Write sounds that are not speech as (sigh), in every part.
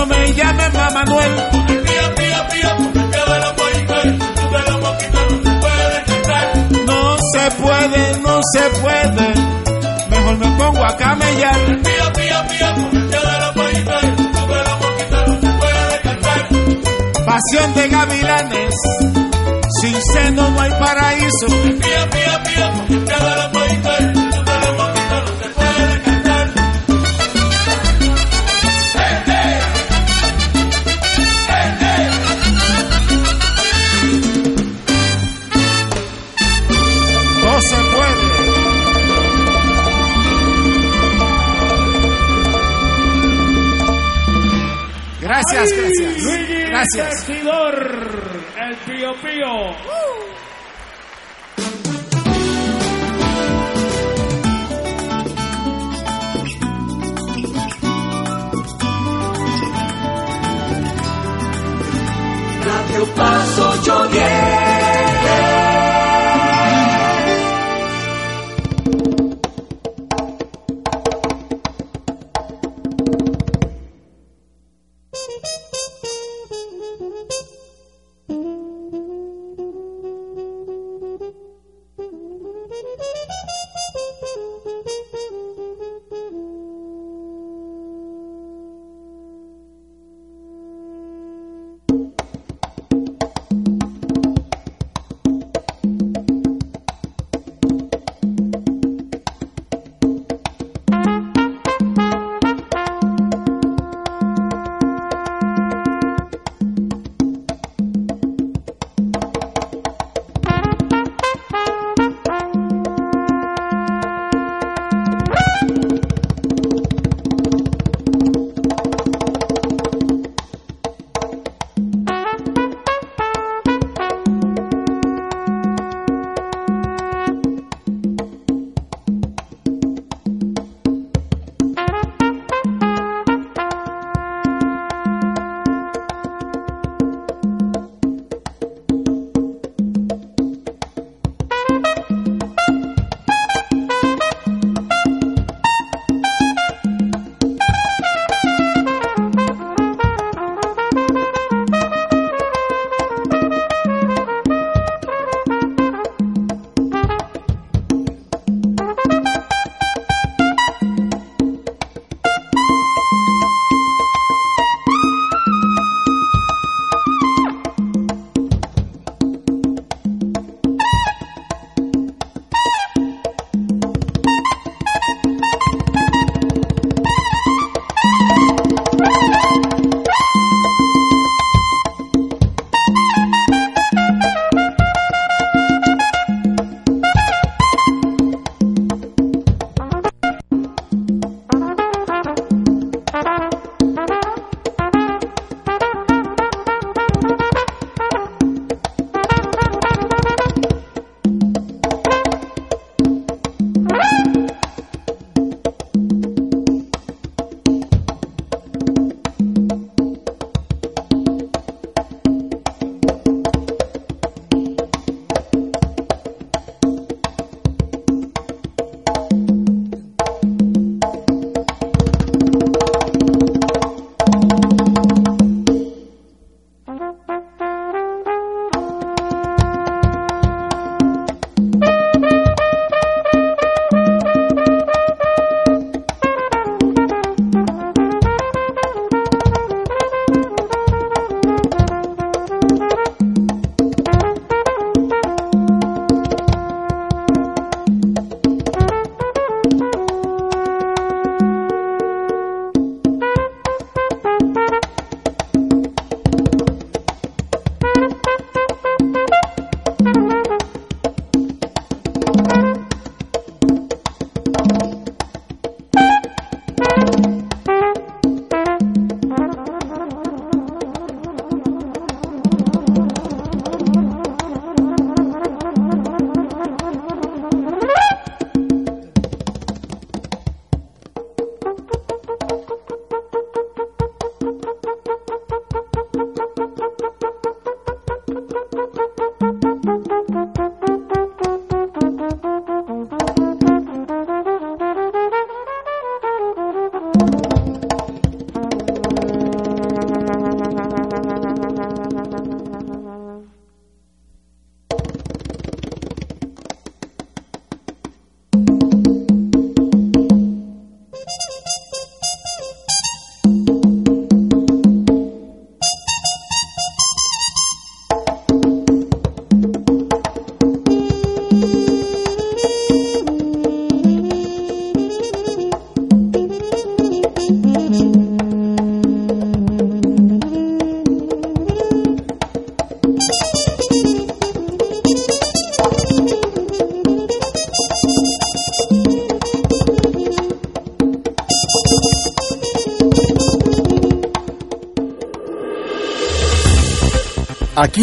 no me llames mamá Manuel. El pío de mosquitos no se puede. No se puede, no se puede. Mejor me pongo a camellar. Con el pío de no se puede cantar. Pasión de gavilanes. Sin seno no hay paraíso. Con el pío de pollitos, Gracias, gracias. Luigi Gracias. El Pío Pío. Radio Paso Jodier.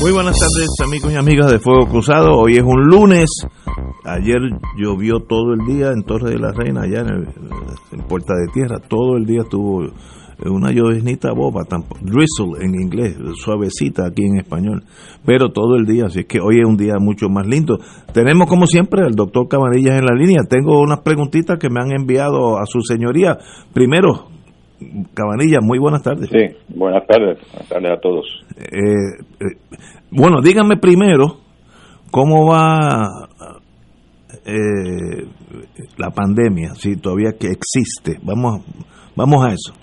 Muy buenas tardes amigos y amigas de Fuego Cruzado. Hoy es un lunes. Ayer llovió todo el día en Torre de la Reina, allá en, el- Puerta de Tierra. Todo el día estuvo una llovinita boba, drizzle en inglés, suavecita aquí en español. Pero todo el día, así es que hoy es un día mucho más lindo. Tenemos como siempre al doctor Camarillas en la línea. Tengo unas preguntitas que me han enviado a su señoría. Primero, Cabanilla, muy buenas tardes. Sí, buenas tardes, buenas tardes a todos. Eh, eh, bueno, díganme primero cómo va eh, la pandemia, si todavía que existe. Vamos, vamos a eso.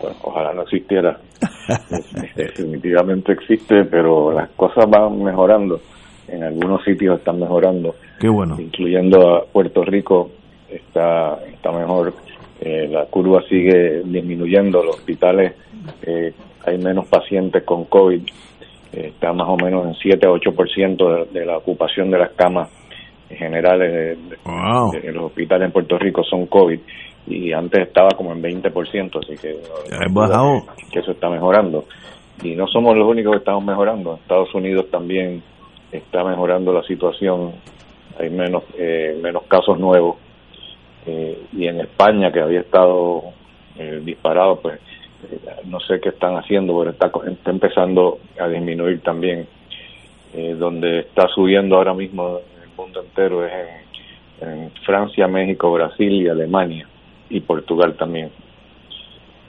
Bueno, ojalá no existiera. (laughs) Definitivamente existe, pero las cosas van mejorando. En algunos sitios están mejorando, Qué bueno. incluyendo a Puerto Rico, está, está mejor. Eh, la curva sigue disminuyendo, los hospitales eh, hay menos pacientes con COVID, eh, está más o menos en 7 a 8% de, de la ocupación de las camas generales de, de- Wow. de los hospitales en Puerto Rico son COVID y antes estaba como en 20%, así que bajado. que eso está mejorando. Y no somos los únicos que estamos mejorando. Estados Unidos también está mejorando la situación. Hay menos eh, menos casos nuevos. Eh, y en España, que había estado eh, disparado, pues eh, no sé qué están haciendo, pero está, está empezando a disminuir también. Eh, donde está subiendo ahora mismo el mundo entero es en, en Francia, México, Brasil y Alemania y Portugal también.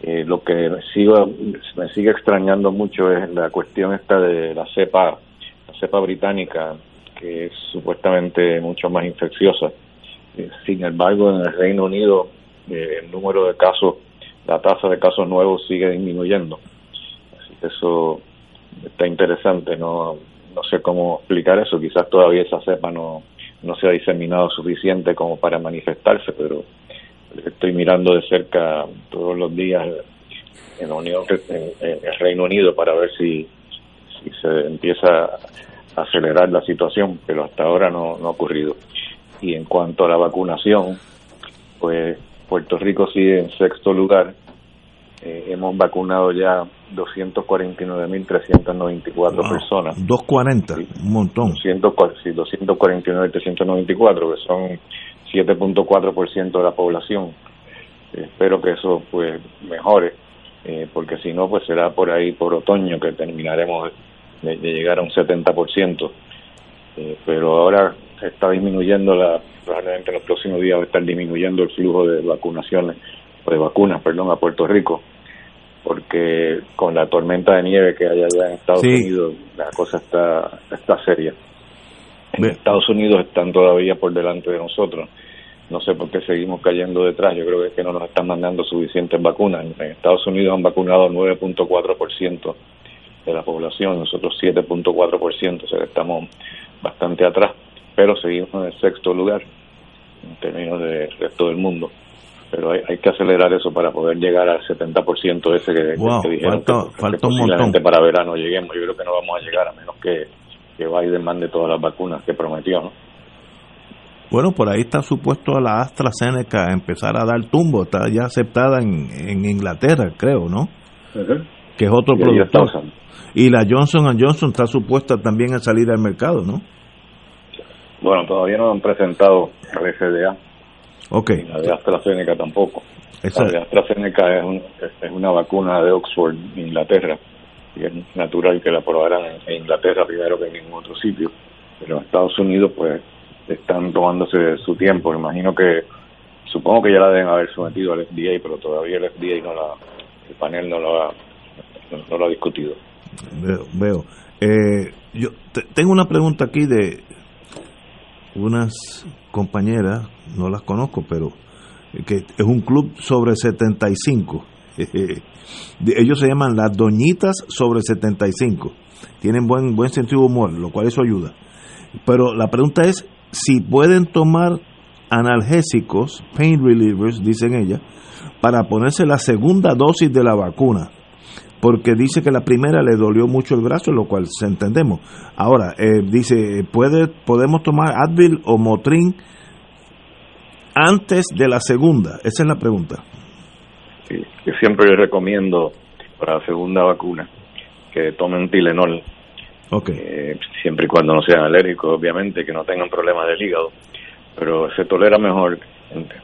Lo que me, sigo, me sigue extrañando mucho es la cuestión esta de la cepa, la cepa británica, que es supuestamente mucho más infecciosa. Sin embargo, en el Reino Unido eh, el número de casos, la tasa de casos nuevos sigue disminuyendo. Así que eso está interesante. No, no sé cómo explicar eso. Quizás todavía esa cepa no, no se ha diseminado suficiente como para manifestarse, pero estoy mirando de cerca todos los días en Unión en el Reino Unido para ver si, si se empieza a acelerar la situación, pero hasta ahora no, no ha ocurrido. Y en cuanto a la vacunación, pues Puerto Rico sigue en sexto lugar. Eh, hemos vacunado ya 249.394 Wow. personas. 240, un montón. 200, sí, 249 394 que son 7.4% de la población espero que eso pues mejore eh, porque si no pues será por ahí por otoño que terminaremos de, de llegar a un 70% eh, pero ahora se está disminuyendo la probablemente en los próximos días va a estar disminuyendo el flujo de vacunaciones o de vacunas perdón a Puerto Rico porque con la tormenta de nieve que hay allá en Estados Sí. Unidos la cosa está está seria en Estados Unidos están todavía por delante de nosotros. No sé por qué seguimos cayendo detrás. Yo creo que es que no nos están mandando suficientes vacunas. En Estados Unidos han vacunado 9.4% de la población, nosotros 7.4%, o sea que estamos bastante atrás, pero seguimos en el sexto lugar en términos del resto del mundo. Pero hay, hay que acelerar eso para poder llegar al 70% ese que, Wow, que dijeron falta- que, que falta un posiblemente montón. para verano lleguemos. Yo creo que no vamos a llegar a menos que, que Biden mande todas las vacunas que prometió, ¿no? Bueno, por ahí está supuesto a la AstraZeneca a empezar a dar tumbo. Está ya aceptada en, en Inglaterra, creo, ¿no? Que es otro Y Y la Johnson Johnson está supuesta también a salir al mercado, ¿no? Bueno, todavía no han presentado la FDA, Ok. la de AstraZeneca tampoco. Esa- La de AstraZeneca es, un- es una vacuna de Oxford, Inglaterra, y es natural que la aprobaran en, Inglaterra primero que en ningún otro sitio. Pero en Estados Unidos, pues, están tomándose su tiempo. Imagino que, supongo que ya la deben haber sometido al FDA, pero todavía el FDA no la, el panel no lo ha, no, lo ha discutido. Veo, veo. Eh, yo tengo una pregunta aquí de unas compañeras, no las conozco, pero que es un club sobre 75. (laughs) Ellos se llaman las doñitas sobre 75. Tienen buen buen sentido de humor, lo cual eso ayuda. Pero la pregunta es si pueden tomar analgésicos, pain relievers, dicen ellas, para ponerse la segunda dosis de la vacuna porque dice que la primera le dolió mucho el brazo, lo cual se entendemos. Ahora, eh, dice, ¿puede, ¿podemos tomar Advil o Motrin antes de la segunda? Esa es la pregunta. Sí, yo siempre les recomiendo para la segunda vacuna que tomen Tilenol. Okay. Eh, siempre y cuando no sean alérgicos, obviamente, que no tengan problemas del hígado. Pero se tolera mejor,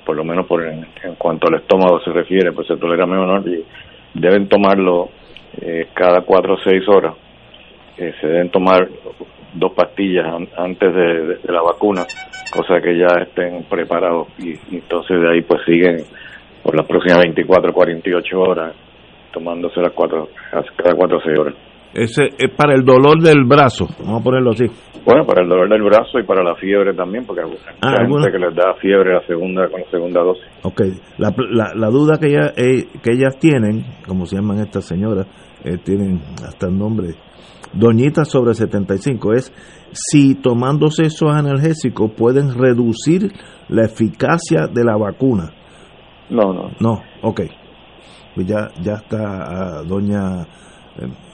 por lo menos por en, cuanto al estómago se refiere, pues se tolera mejor y deben tomarlo eh, cada cuatro o seis horas. Eh, se deben tomar dos pastillas antes de, la vacuna, cosa que ya estén preparados y, entonces de ahí pues siguen por las próximas 24 o 48 horas tomándose las cuatro, cada cuatro o seis horas. Ese es para el dolor del brazo, vamos a ponerlo así. Bueno, para el dolor del brazo y para la fiebre también, porque hay ah, gente que les da fiebre la segunda con la segunda dosis. Ok, la, la, duda que, ella, eh, que ellas tienen, como se llaman estas señoras, eh, tienen hasta el nombre, doñitas sobre 75, es si tomándose esos analgésicos pueden reducir la eficacia de la vacuna. No, no. No, ok. Pues ya, ya está ah, doña... Eh,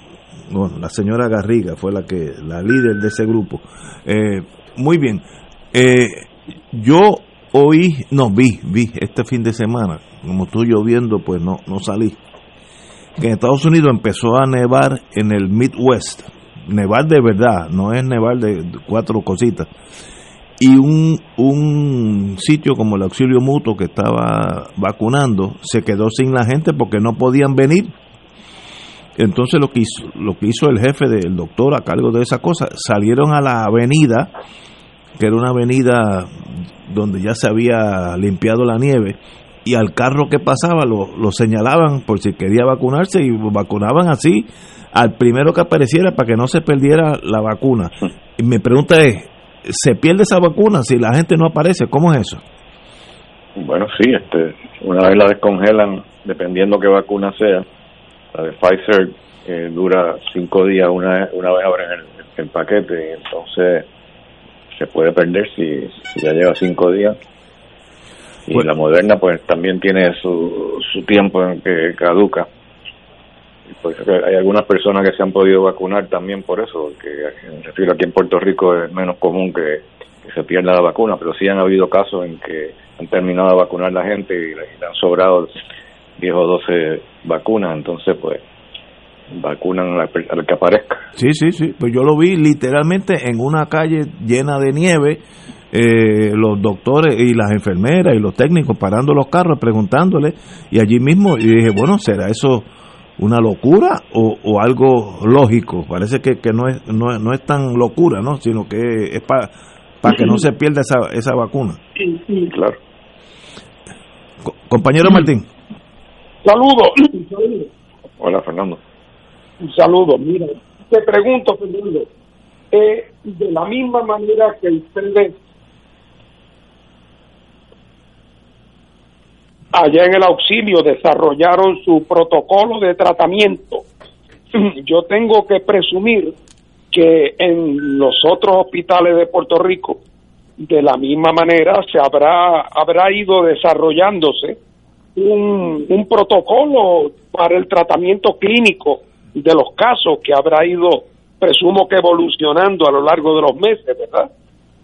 bueno, la señora Garriga fue la que la líder de ese grupo. Eh, muy bien. Eh, yo oí, no vi, vi este fin de semana, como estuve lloviendo, pues no, no salí. Que en Estados Unidos empezó a nevar en el Midwest. Nevar de verdad, no es nevar de cuatro cositas. Y un, un sitio como el auxilio mutuo que estaba vacunando se quedó sin la gente porque no podían venir entonces lo que hizo, lo que hizo el jefe del doctor a cargo de esa cosa, salieron a la avenida, que era una avenida donde ya se había limpiado la nieve, y al carro que pasaba lo, señalaban por si quería vacunarse y vacunaban así al primero que apareciera para que no se perdiera la vacuna. Y mi pregunta es, ¿se pierde esa vacuna si la gente no aparece? ¿Cómo es eso? Bueno, sí, este, una vez la descongelan, dependiendo qué vacuna sea, la de Pfizer eh, dura cinco días una, una vez abren el, paquete y entonces se puede perder si, ya lleva cinco días. Y la moderna pues también tiene su, su tiempo en que caduca. Pues hay algunas personas que se han podido vacunar también por eso, que refiero aquí en Puerto Rico es menos común que, se pierda la vacuna, pero sí han habido casos en que han terminado de vacunar la gente y le han sobrado 10 o 12 vacunas, entonces pues vacunan al, que aparezca. Sí, sí, sí, pues yo lo vi literalmente en una calle llena de nieve, eh, los doctores y las enfermeras y los técnicos parando los carros preguntándole y allí mismo y dije, bueno, ¿será eso una locura o, algo lógico? Parece que, que no, es, no, no, es tan locura, ¿no? Sino que es para para que no se pierda esa, esa vacuna. Claro. compañero Martín. Saludos. Hola, Fernando. Un saludo. Mira, te pregunto, Fernando, eh, de la misma manera que ustedes allá en el auxilio desarrollaron su protocolo de tratamiento, (clears throat) yo tengo que presumir que en los otros hospitales de Puerto Rico, de la misma manera, se habrá, habrá ido desarrollándose un, un protocolo para el tratamiento clínico de los casos que habrá ido, presumo que evolucionando a lo largo de los meses, ¿verdad?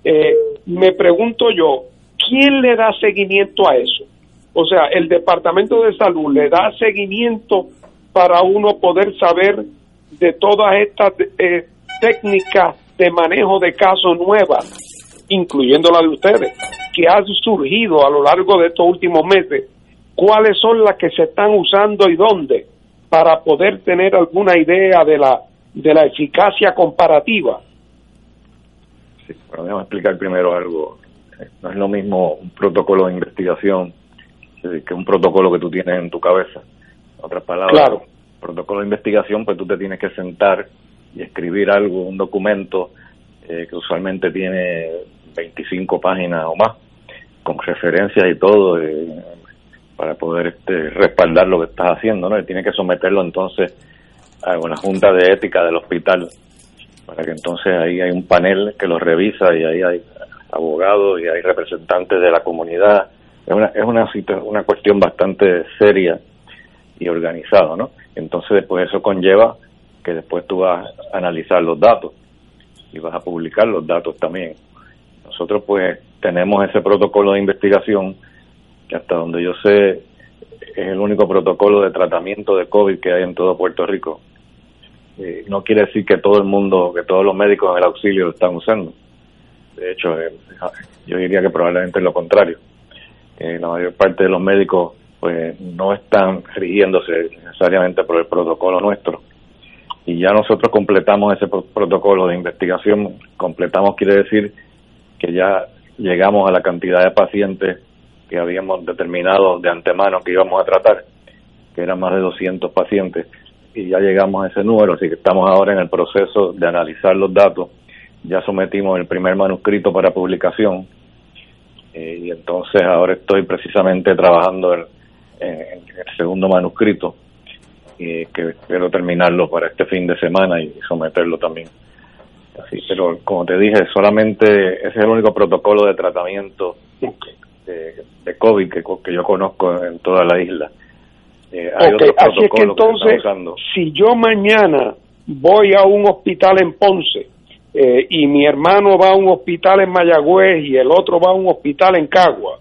Eh, me pregunto yo, ¿quién le da seguimiento a eso? O sea, el Departamento de Salud le da seguimiento para uno poder saber de todas estas eh, técnicas de manejo de casos nuevas, incluyendo la de ustedes, que han surgido a lo largo de estos últimos meses cuáles son las que se están usando y dónde para poder tener alguna idea de la de la eficacia comparativa. Sí, pero déjame explicar primero algo. No es lo mismo un protocolo de investigación que un protocolo que tú tienes en tu cabeza. En otras palabras, Claro. protocolo de investigación, pues tú te tienes que sentar y escribir algo, un documento eh, que usualmente tiene 25 páginas o más, con referencias y todo, eh, para poder este, respaldar lo que estás haciendo, ¿no? Y tiene que someterlo entonces a una junta de ética del hospital, para que entonces ahí hay un panel que lo revisa y ahí hay abogados y hay representantes de la comunidad. Es una, es una, una cuestión bastante seria y organizada, ¿no? Entonces después eso conlleva que después tú vas a analizar los datos y vas a publicar los datos también. Nosotros pues tenemos ese protocolo de investigación que hasta donde yo sé es el único protocolo de tratamiento de COVID que hay en todo Puerto Rico. Eh, no quiere decir que todo el mundo, que todos los médicos en el auxilio lo están usando. De hecho, eh, yo diría que probablemente es lo contrario. Eh, la mayor parte de los médicos pues no están rigiéndose necesariamente por el protocolo nuestro. Y ya nosotros completamos ese pro- protocolo de investigación. Completamos quiere decir que ya llegamos a la cantidad de pacientes que habíamos determinado de antemano que íbamos a tratar, que eran más de 200 pacientes, y ya llegamos a ese número, así que estamos ahora en el proceso de analizar los datos. Ya sometimos el primer manuscrito para publicación, eh, y entonces ahora estoy precisamente trabajando en, el segundo manuscrito, y que espero terminarlo para este fin de semana y someterlo también. Así, pero como te dije, solamente ese es el único protocolo de tratamiento de, de COVID que, que yo conozco en toda la isla. Eh, hay así es que entonces, si yo mañana voy a un hospital en Ponce eh, y mi hermano va a un hospital en Mayagüez y el otro va a un hospital en Cagua,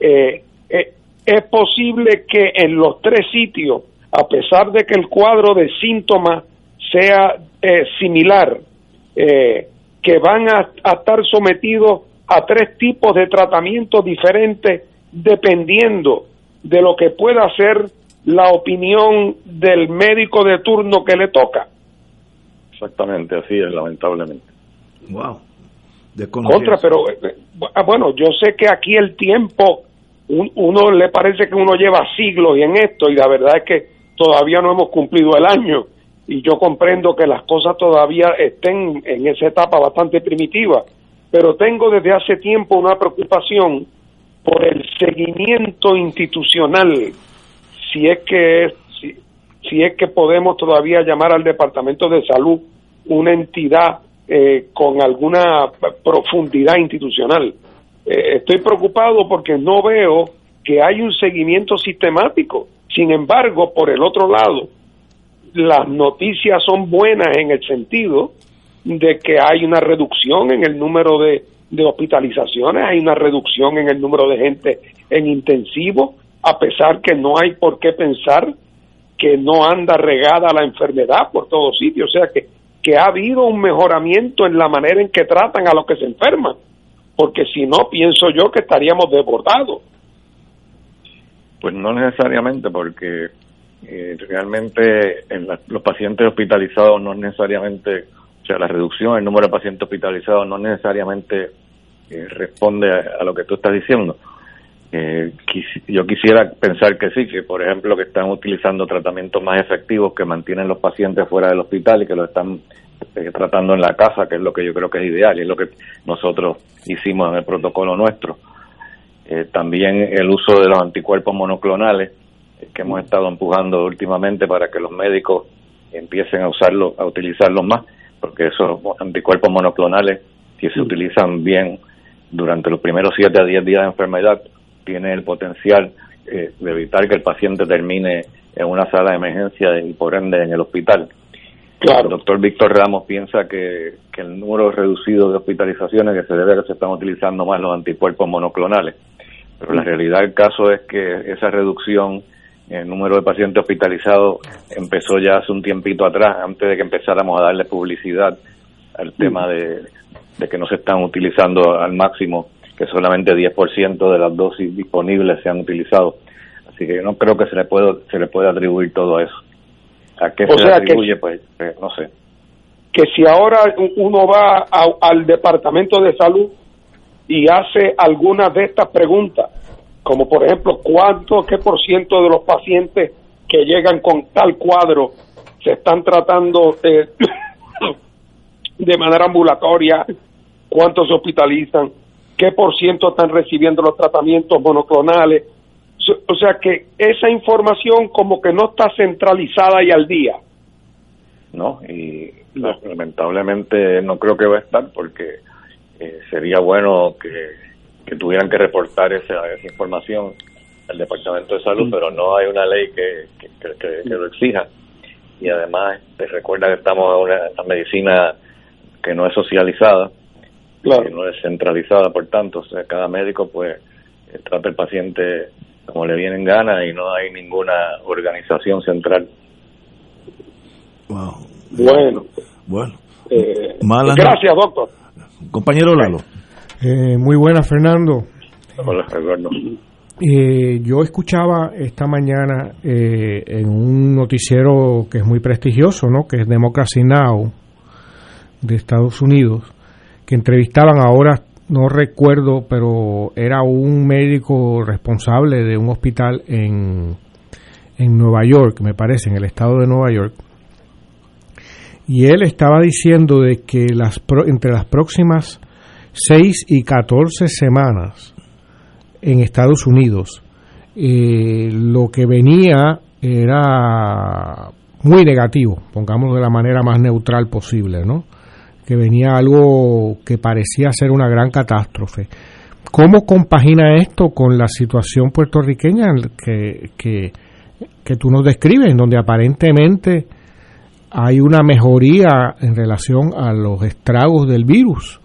eh, eh, es posible que en los tres sitios, a pesar de que el cuadro de síntomas sea eh, similar, eh, que van a, a estar sometidos a tres tipos de tratamientos diferentes dependiendo de lo que pueda ser la opinión del médico de turno que le toca. Exactamente, así es, lamentablemente. Wow. Contra, pero eh, bueno, yo sé que aquí el tiempo, un- uno le parece que uno lleva siglos y en esto, y la verdad es que todavía no hemos cumplido el año, y yo comprendo que las cosas todavía estén en esa etapa bastante primitiva, pero tengo desde hace tiempo una preocupación por el seguimiento institucional, si es que si, si es que podemos todavía llamar al Departamento de Salud una entidad eh, con alguna profundidad institucional. Eh, estoy preocupado porque no veo que hay un seguimiento sistemático. Sin embargo, por el otro lado, las noticias son buenas en el sentido de que hay una reducción en el número de, de hospitalizaciones, hay una reducción en el número de gente en intensivo, a pesar que no hay por qué pensar que no anda regada la enfermedad por todos sitios, o sea que, que ha habido un mejoramiento en la manera en que tratan a los que se enferman, porque si no, pienso yo que estaríamos desbordados. Pues no necesariamente, porque eh, realmente en la- los pacientes hospitalizados no necesariamente, o sea, la reducción en el número de pacientes hospitalizados no necesariamente eh, responde a, lo que tú estás diciendo. Eh, yo quisiera pensar que sí, que por ejemplo que están utilizando tratamientos más efectivos que mantienen los pacientes fuera del hospital y que lo están eh, tratando en la casa, que es lo que yo creo que es ideal y es lo que nosotros hicimos en el protocolo nuestro. También el uso de los anticuerpos monoclonales que hemos estado empujando últimamente para que los médicos empiecen a usarlo, a utilizarlos más, porque esos anticuerpos monoclonales, si se utilizan bien durante los primeros 7 a 10 días de enfermedad, tiene el potencial eh, de evitar que el paciente termine en una sala de emergencia y por ende en el hospital. El doctor Víctor Ramos piensa que, que el número reducido de hospitalizaciones que se debe a que se están utilizando más los anticuerpos monoclonales. Pero la realidad del caso es que esa reducción el número de pacientes hospitalizados empezó ya hace un tiempito atrás, antes de que empezáramos a darle publicidad al tema de, de que no se están utilizando al máximo, que solamente 10% de las dosis disponibles se han utilizado. Así que yo no creo que se le puede, se le puede atribuir todo eso. ¿A qué O se le que- atribuye? Pues eh, no sé. que si ahora uno va a- al departamento de salud y hace algunas de estas preguntas, como por ejemplo, ¿cuánto, qué por ciento de los pacientes que llegan con tal cuadro se están tratando de (coughs) manera ambulatoria? ¿Cuántos se hospitalizan? ¿Qué por ciento están recibiendo los tratamientos monoclonales? O sea que esa información como que no está centralizada y al día. ¿no? Y la- lamentablemente no creo que va a estar porque eh, sería bueno que, que tuvieran que reportar esa, esa información al Departamento de Salud, pero no hay una ley que, que, que- que- que lo exija. Y además, te recuerda que estamos en una, una medicina que no es socializada, que no es centralizada, por tanto, o sea, cada médico pues eh, trata al paciente como le viene en gana y no hay ninguna organización central. Wow. Bueno, Bueno, eh, Mala gracias, doctor. compañero Lalo. Eh, muy buena, Fernando. Hola, Eduardo. Eh, yo escuchaba esta mañana eh, en un noticiero que es muy prestigioso, ¿no? Que es Democracy Now! de Estados Unidos, que entrevistaban ahora, no recuerdo, pero era un médico responsable de un hospital en, en Nueva York, me parece, en el estado de Nueva York. Y él estaba diciendo de que las pro- entre las próximas 6 y 14 semanas en Estados Unidos, eh, lo que venía era muy negativo, pongamos de la manera más neutral posible, ¿no? Que venía algo que parecía ser una gran catástrofe. ¿Cómo compagina esto con la situación puertorriqueña que, que, que tú nos describes, donde aparentemente hay una mejoría en relación a los estragos del virus?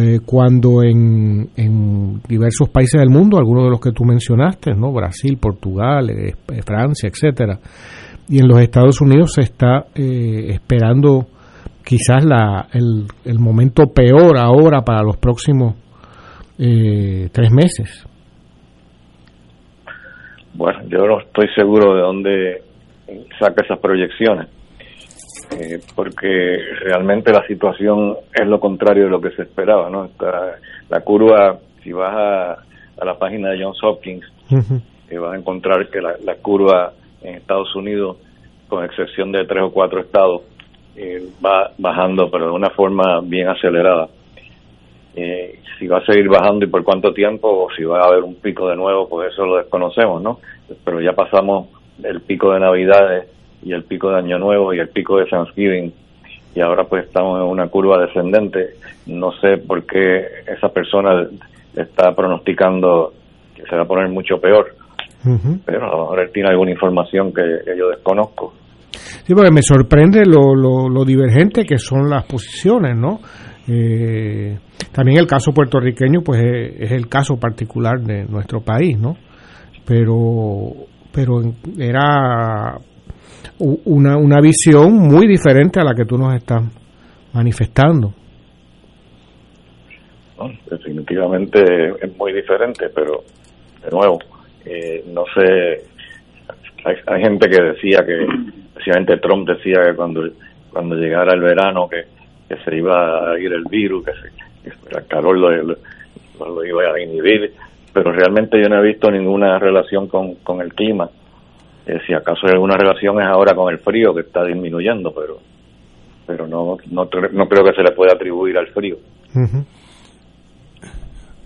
Eh, cuando en, en diversos países del mundo, algunos de los que tú mencionaste, ¿no? Brasil, Portugal, eh, eh, Francia, etcétera, y en los Estados Unidos se está eh, esperando quizás la, el, el momento peor ahora para los próximos eh, tres meses. Bueno, yo no estoy seguro de dónde saca esas proyecciones, eh, porque realmente la situación es lo contrario de lo que se esperaba, ¿no? La curva, si vas a, a la página de Johns Hopkins, eh, vas a encontrar que la, la curva en Estados Unidos, con excepción de tres o cuatro estados, eh, va bajando, pero de una forma bien acelerada. Eh, si va a seguir bajando y por cuánto tiempo, o si va a haber un pico de nuevo, pues eso lo desconocemos, ¿no? Pero ya pasamos el pico de Navidades y el pico de Año Nuevo y el pico de Thanksgiving y ahora pues estamos en una curva descendente. No sé por qué esa persona está pronosticando que se va a poner mucho peor, pero a lo mejor él tiene alguna información que, que yo desconozco. Sí, porque me sorprende lo, lo, lo divergente que son las posiciones, ¿no? Eh, también el caso puertorriqueño, pues es, es el caso particular de nuestro país, ¿no? Pero, pero era una, una visión muy diferente a la que tú nos estás manifestando. Definitivamente es muy diferente, pero de nuevo, eh, no sé, hay, hay gente que decía que, especialmente Trump decía que cuando, cuando llegara el verano que, se iba a ir el virus, que, se, el calor lo, lo- lo iba a inhibir, pero realmente yo no he visto ninguna relación con, con el clima. Eh, si acaso hay alguna relación es ahora con el frío que está disminuyendo, pero pero no, no, no creo que se le pueda atribuir al frío.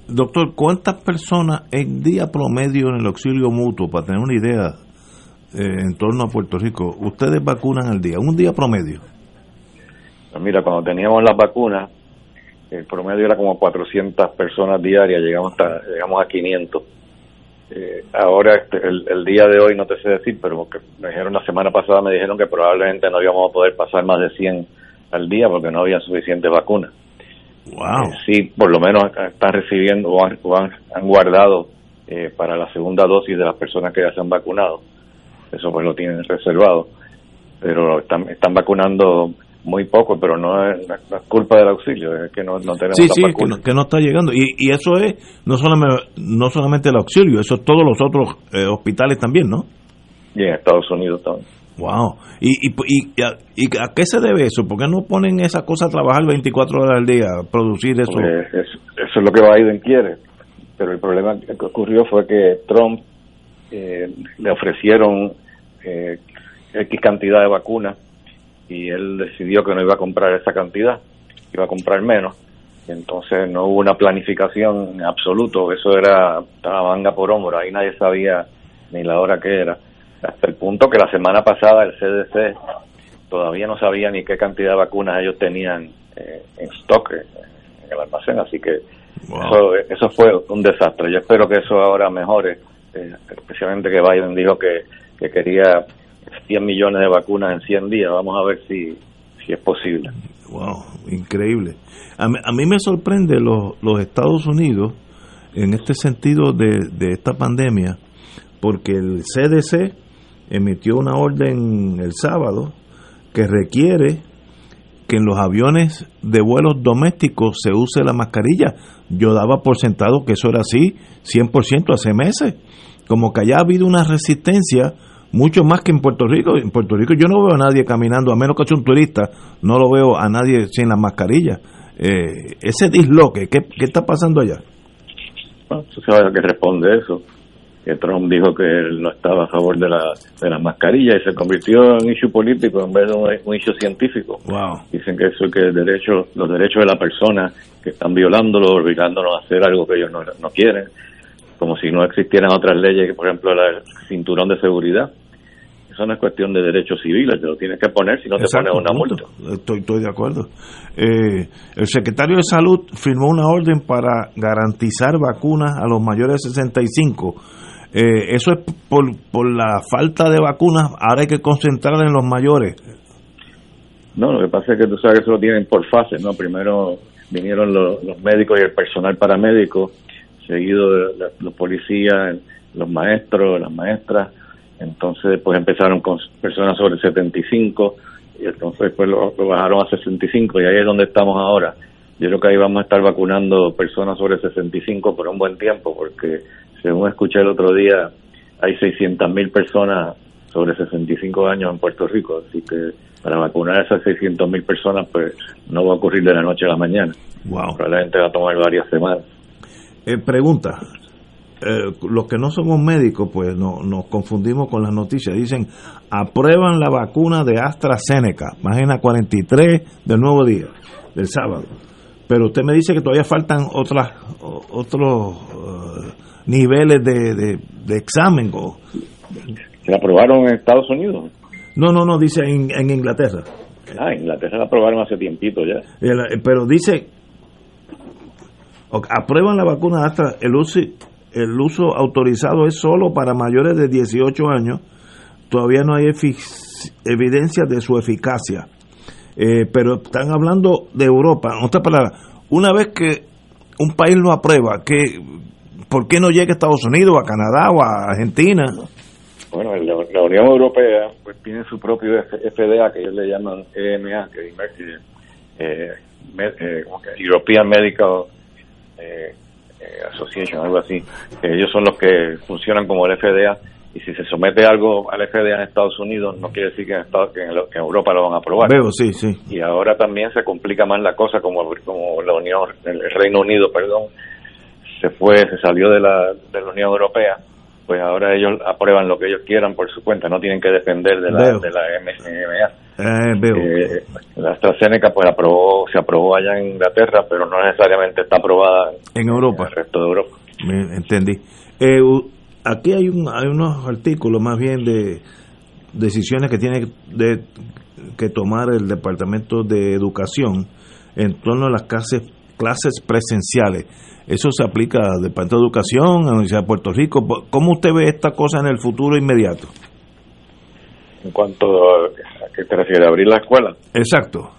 Doctor, ¿cuántas personas en día promedio en el auxilio mutuo, para tener una idea eh, en torno a Puerto Rico, ustedes vacunan al día? Un día promedio. Pues mira, cuando teníamos las vacunas, el promedio era como 400 personas diarias, llegamos hasta, llegamos a 500. Eh, ahora, este, el, el día de hoy, no te sé decir, pero que me dijeron la semana pasada, me dijeron que probablemente no íbamos a poder pasar más de 100 al día porque no había suficientes vacunas. Wow. Eh, sí, por lo menos están recibiendo o han, o han, han guardado eh, para la segunda dosis de las personas que ya se han vacunado. Eso pues lo tienen reservado. Pero están, están vacunando muy poco, pero no es, no es culpa del auxilio, es que no, no tenemos Sí, sí, que no, que no está llegando. Y, y eso es no solamente, no solamente el auxilio, eso es todos los otros eh, hospitales también, ¿no? Y en Estados Unidos también. Wow. ¿Y, y, y, a, y a qué se debe eso? ¿Por qué no ponen esa cosa a trabajar 24 horas al día, producir eso? Pues es- eso es lo que Biden quiere. Pero el problema que ocurrió fue que Trump eh, le ofrecieron eh, X cantidad de vacunas y él decidió que no iba a comprar esa cantidad, iba a comprar menos. Y entonces no hubo una planificación en absoluto, eso era estaba manga por hombro, ahí nadie sabía ni la hora que era. Hasta el punto que la semana pasada el CDC todavía no sabía ni qué cantidad de vacunas ellos tenían eh, en stock eh, en el almacén, así que eso, eso fue un desastre. Yo espero que eso ahora mejore, eh, especialmente que Biden dijo que, que quería 100 millones de vacunas en 100 días. Vamos a ver si, si es posible. Wow, increíble. A mí, a me sorprende los, los Estados Unidos en este sentido de, de esta pandemia, porque el CDC emitió una orden el sábado que requiere que en los aviones de vuelos domésticos se use la mascarilla. Yo daba por sentado que eso era así 100% hace meses. Como que haya habido una resistencia mucho más que en Puerto Rico. En Puerto Rico yo no veo a nadie caminando, a menos que sea un turista, no lo veo a nadie sin la mascarilla. Eh, ese disloque, ¿qué, ¿qué está pasando allá? Bueno, tú sabes a qué responde eso. Que Trump dijo que él no estaba a favor de la, de las mascarillas y se convirtió en issue político en vez de un, un issue científico. Wow. Dicen que eso que el derecho, los derechos de la persona que están violándolo, obligándonos a hacer algo que ellos no, no quieren, como si no existieran otras leyes, por ejemplo, el cinturón de seguridad. Eso no es cuestión de derechos civiles, te lo tienes que poner si no te Exacto, pones una multa. Estoy, estoy de acuerdo. Eh, el secretario de Salud firmó una orden para garantizar vacunas a los mayores de 65. Eh, eso es por, por la falta de vacunas. Ahora hay que concentrar en los mayores. No, lo que pasa es que tú sabes que eso lo tienen por fases, ¿no? Primero vinieron los, los médicos y el personal paramédico, seguido de los policías, los maestros, las maestras, entonces después empezaron con personas sobre 75 y entonces después lo, lo bajaron a 65 y ahí es donde estamos ahora. Yo creo que ahí vamos a estar vacunando personas sobre 65 por un buen tiempo porque según escuché el otro día hay 600 mil personas sobre 65 años en Puerto Rico, así que para vacunar a esas 600 mil personas pues no va a ocurrir de la noche a la mañana. Wow. Probablemente va a tomar varias semanas. Eh, pregunta. Eh, los que no somos médicos, pues no, nos confundimos con las noticias. Dicen, aprueban la vacuna de AstraZeneca, página 43 del nuevo día, del sábado. Pero usted me dice que todavía faltan otras otros eh, niveles de, de, de examen. o- ¿Se la aprobaron en Estados Unidos? No, no, no, dice en, en Inglaterra. Ah, en Inglaterra la aprobaron hace tiempito ya. Eh, pero dice, aprueban la vacuna de Astra, el uso, el uso autorizado es solo para mayores de 18 años, todavía no hay evidencia de su eficacia. Eh, pero están hablando de Europa, en otras palabras, una vez que un país lo aprueba, que, ¿por qué no llega a Estados Unidos, a Canadá o a Argentina? Bueno, la, Unión Europea pues tiene su propio FDA que ellos le llaman EMA, que es eh, eh, eh. European Medical eh, eh, Association, algo así. Que ellos son los que funcionan como el FDA y si se somete algo al FDA en Estados Unidos no quiere decir que en, Estados- que en, lo- que en Europa lo van a aprobar. Veo, sí, sí. y ahora también se complica más la cosa como como la Unión el Reino Unido perdón se fue se salió de la de la Unión Europea pues ahora ellos aprueban lo que ellos quieran por su cuenta no tienen que depender de la Veo. de la MMA Eh, veo. Eh, la AstraZeneca pues aprobó se aprobó allá en Inglaterra pero no necesariamente está aprobada en Europa. en el resto de Europa entendí. Eh, aquí hay, un, hay unos artículos más bien de decisiones que tiene de, que tomar el Departamento de Educación en torno a las clases, clases presenciales. Eso se aplica al Departamento de Educación, a la Universidad de Puerto Rico. ¿Cómo usted ve esta cosa en el futuro inmediato? En cuanto a, a qué te refieres abrir la escuela Exacto.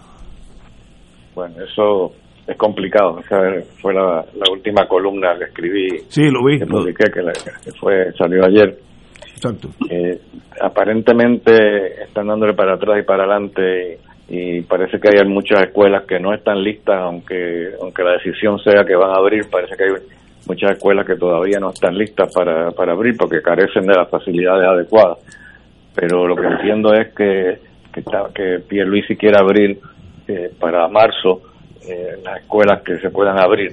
bueno eso es complicado esa fue la, la última columna que escribí Sí, lo vi. que publiqué que, la- que fue salió ayer exacto. Eh, aparentemente están dándole para atrás y para adelante y, y parece que hay muchas escuelas que no están listas aunque aunque la decisión sea que van a abrir parece que hay muchas escuelas que todavía no están listas para, para abrir porque carecen de las facilidades adecuadas pero lo que entiendo es que que, que Pierluisi quiere abrir eh, para marzo eh, las escuelas que se puedan abrir,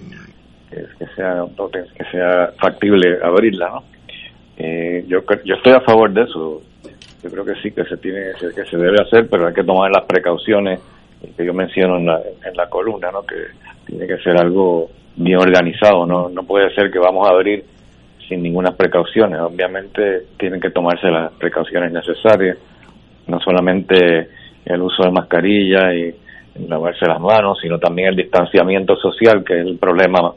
que, que sea que sea factible abrirla, ¿no? Eh, yo yo estoy a favor de eso. Yo creo que sí que se tiene que se debe hacer, pero hay que tomar las precauciones que yo menciono en la, en la columna, ¿no? Que tiene que ser algo bien organizado, no no puede ser que vamos a abrir sin ninguna precauciones. Obviamente tienen que tomarse las precauciones necesarias, no solamente el uso de mascarilla y lavarse las manos, sino también el distanciamiento social, que es el problema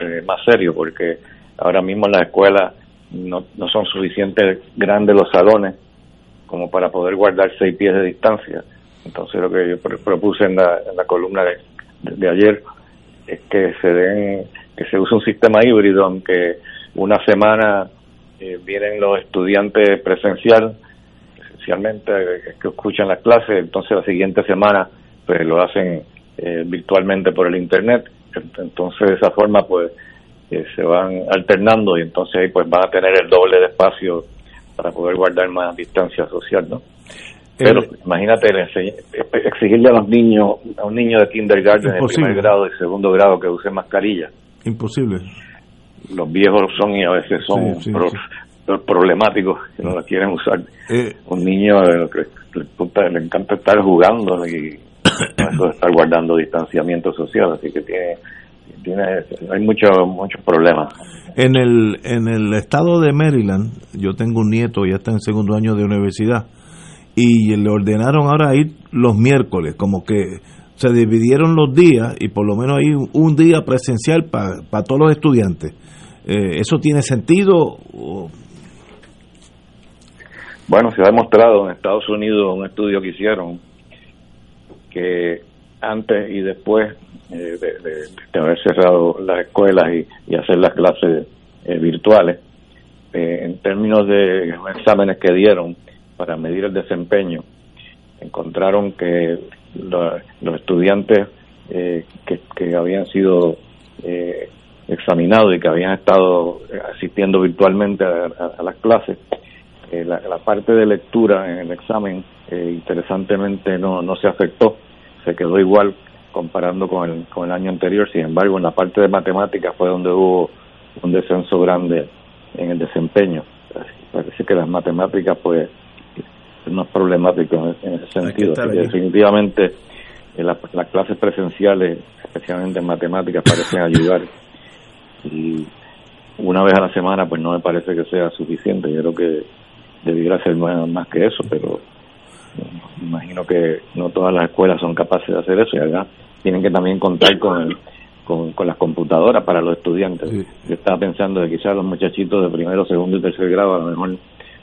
eh, más serio, porque ahora mismo en las escuelas no, no son suficientes grandes los salones como para poder guardar seis pies de distancia. Entonces lo que yo propuse en la, en la columna de, de, ayer es que se den, que se use un sistema híbrido, aunque una semana eh, vienen los estudiantes presencial, esencialmente eh, que escuchan las clases, entonces la siguiente semana pues lo hacen eh, virtualmente por el internet, entonces de esa forma pues eh, se van alternando y entonces ahí pues van a tener el doble de espacio para poder guardar más distancia social, ¿no? Pero imagínate exigirle a los niños, a un niño de kindergarten de primer grado y segundo grado que use mascarilla. Imposible. Los viejos son y a veces son problemáticos que no la quieren usar. Eh, un niño eh, le, le, encanta estar jugando y eso estar guardando distanciamiento social, así que tiene tiene hay muchos muchos problemas. En el en el estado de Maryland, yo tengo un nieto ya está en segundo año de universidad y le ordenaron ahora ir los miércoles, como que se dividieron los días y por lo menos hay un día presencial para todos los estudiantes. Eh, ¿Eso tiene sentido? Bueno, se ha demostrado en Estados Unidos un estudio que hicieron que antes y después eh, de, haber cerrado las escuelas y, hacer las clases eh, virtuales, eh, en términos de exámenes que dieron para medir el desempeño, encontraron que los estudiantes que, que, habían sido examinados y que habían estado asistiendo virtualmente a las clases eh, la, parte de lectura en el examen eh, interesantemente no, no se afectó, se quedó igual comparando con el, con el año anterior, sin embargo en la parte de matemáticas fue donde hubo un descenso grande en el desempeño. Parece que las matemáticas pues es más problemático en, ese sentido. definitivamente eh, las clases presenciales, especialmente en matemáticas, parecen ayudar. Y una vez a la semana pues no me parece que sea suficiente. Yo creo que debiera ser más, que eso, pero imagino que no todas las escuelas son capaces de hacer eso y acá tienen que también contar con, con, las computadoras para los estudiantes. Yo estaba pensando de quizás los muchachitos de primero, segundo y tercer grado a lo mejor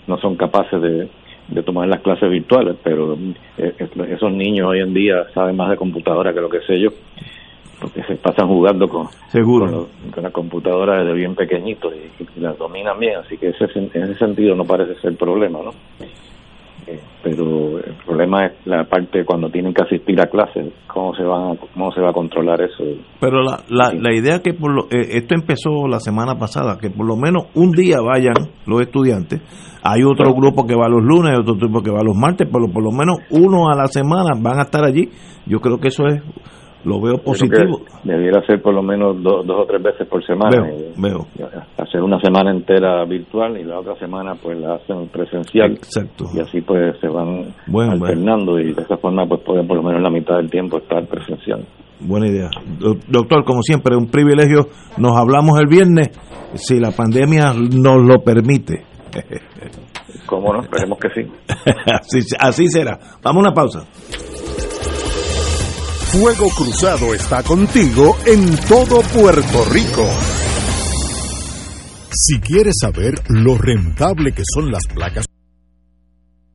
no son capaces de, de tomar las clases virtuales, pero eh, esos niños hoy en día saben más de computadora que lo que sé yo porque se pasan jugando con, Seguro. con, la computadora desde bien pequeñitos y, las dominan bien, así que ese, en ese sentido no parece ser problema, ¿no? Eh, pero el problema es la parte cuando tienen que asistir a clases, cómo se van cómo se va a controlar eso. Pero la, la, la idea que por lo, eh, esto empezó la semana pasada, que por lo menos un día vayan los estudiantes, hay otro grupo que va los lunes, otro grupo que va los martes, pero por lo menos uno a la semana van a estar allí. Yo creo que eso es lo veo positivo. Debiera ser por lo menos dos, dos o tres veces por semana. Veo, Hacer una semana entera virtual y la otra semana pues la hacen presencial. Exacto. Y así pues se van alternando y de esa forma pues pueden por lo menos la mitad del tiempo estar presencial. Buena idea. Doctor, como siempre, un privilegio. Nos hablamos el viernes si la pandemia nos lo permite. ¿Cómo no? Esperemos que sí. (laughs) así, así será. Vamos a una pausa. Fuego Cruzado está contigo en todo Puerto Rico. Si quieres saber lo rentable que son las placas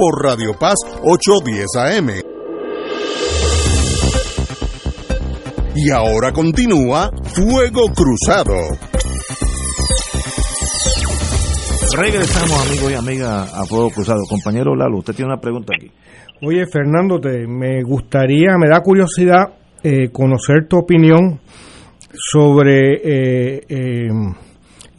por Radio Paz 810 AM. Y ahora continúa Fuego Cruzado. Regresamos, amigos y amigas, a Fuego Cruzado. Compañero Lalo, usted tiene una pregunta aquí. Oye, Fernando, te, me gustaría, me da curiosidad eh, conocer tu opinión sobre eh, eh,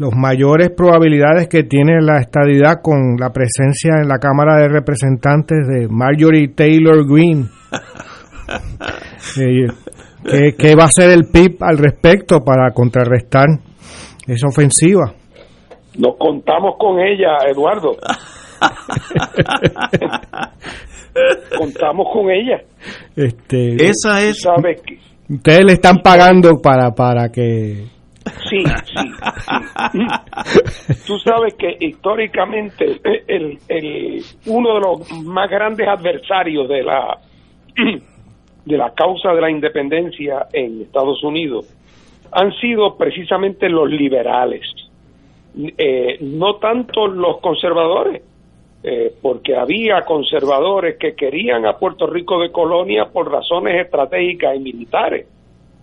los mayores probabilidades que tiene la estadidad con la presencia en la Cámara de Representantes de Marjorie Taylor Greene. (laughs) Eh, ¿qué, qué va a hacer el PIB al respecto para contrarrestar esa ofensiva? Nos contamos con ella, Eduardo. (laughs) contamos con ella. Este, Esa es. Sabes que ustedes le están pagando para para que sí, sí. Tú sabes que históricamente el, el, uno de los más grandes adversarios de la de la causa de la independencia en Estados Unidos han sido precisamente los liberales, eh, no tanto los conservadores, eh, porque había conservadores que querían a Puerto Rico de colonia por razones estratégicas y militares,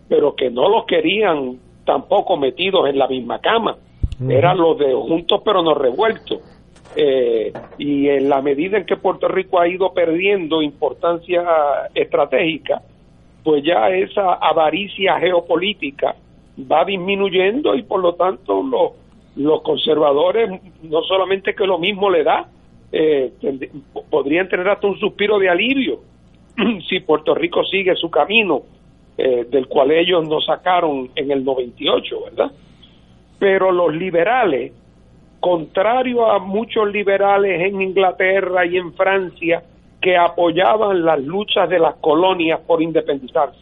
pero que no los querían tampoco metidos en la misma cama. Eran los de juntos pero no revueltos. Eh, y en la medida en que Puerto Rico ha ido perdiendo importancia estratégica, pues ya esa avaricia geopolítica va disminuyendo y por lo tanto los, los conservadores no solamente que lo mismo le da, eh, podrían tener hasta un suspiro de alivio (clears throat) si Puerto Rico sigue su camino eh, del cual ellos nos sacaron en el 98, ¿verdad? Pero los liberales, contrario a muchos liberales en Inglaterra y en Francia que apoyaban las luchas de las colonias por independizarse,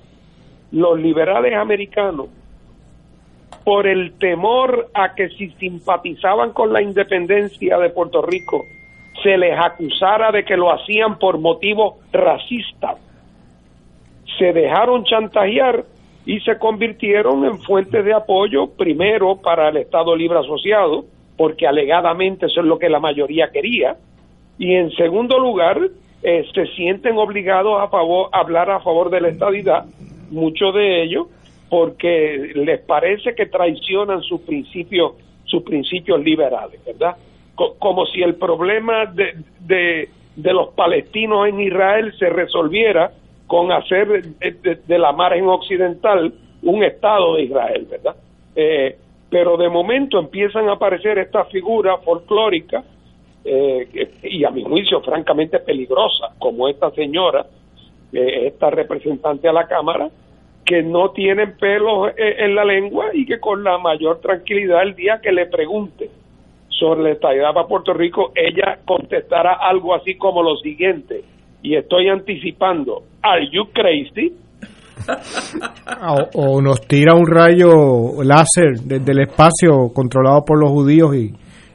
los liberales americanos, por el temor a que si simpatizaban con la independencia de Puerto Rico, se les acusara de que lo hacían por motivos racistas, se dejaron chantajear y se convirtieron en fuentes de apoyo primero para el Estado Libre Asociado, porque alegadamente eso es lo que la mayoría quería, y en segundo lugar eh, se sienten obligados a favor a hablar a favor de la estadidad, muchos de ellos porque les parece que traicionan sus principios sus principios liberales, ¿verdad? co- como si el problema de, de los palestinos en Israel se resolviera con hacer de, la margen occidental un Estado de Israel, ¿verdad? Eh, pero de momento empiezan a aparecer estas figuras folclóricas eh, y a mi juicio francamente peligrosas, como esta señora, eh, esta representante a la Cámara, que no tienen pelos eh, en la lengua y que con la mayor tranquilidad el día que le pregunte sobre la estadidad para Puerto Rico, ella contestará algo así como lo siguiente, y estoy anticipando, ¿Are you crazy? O, o nos tira un rayo láser desde el espacio controlado por los judíos y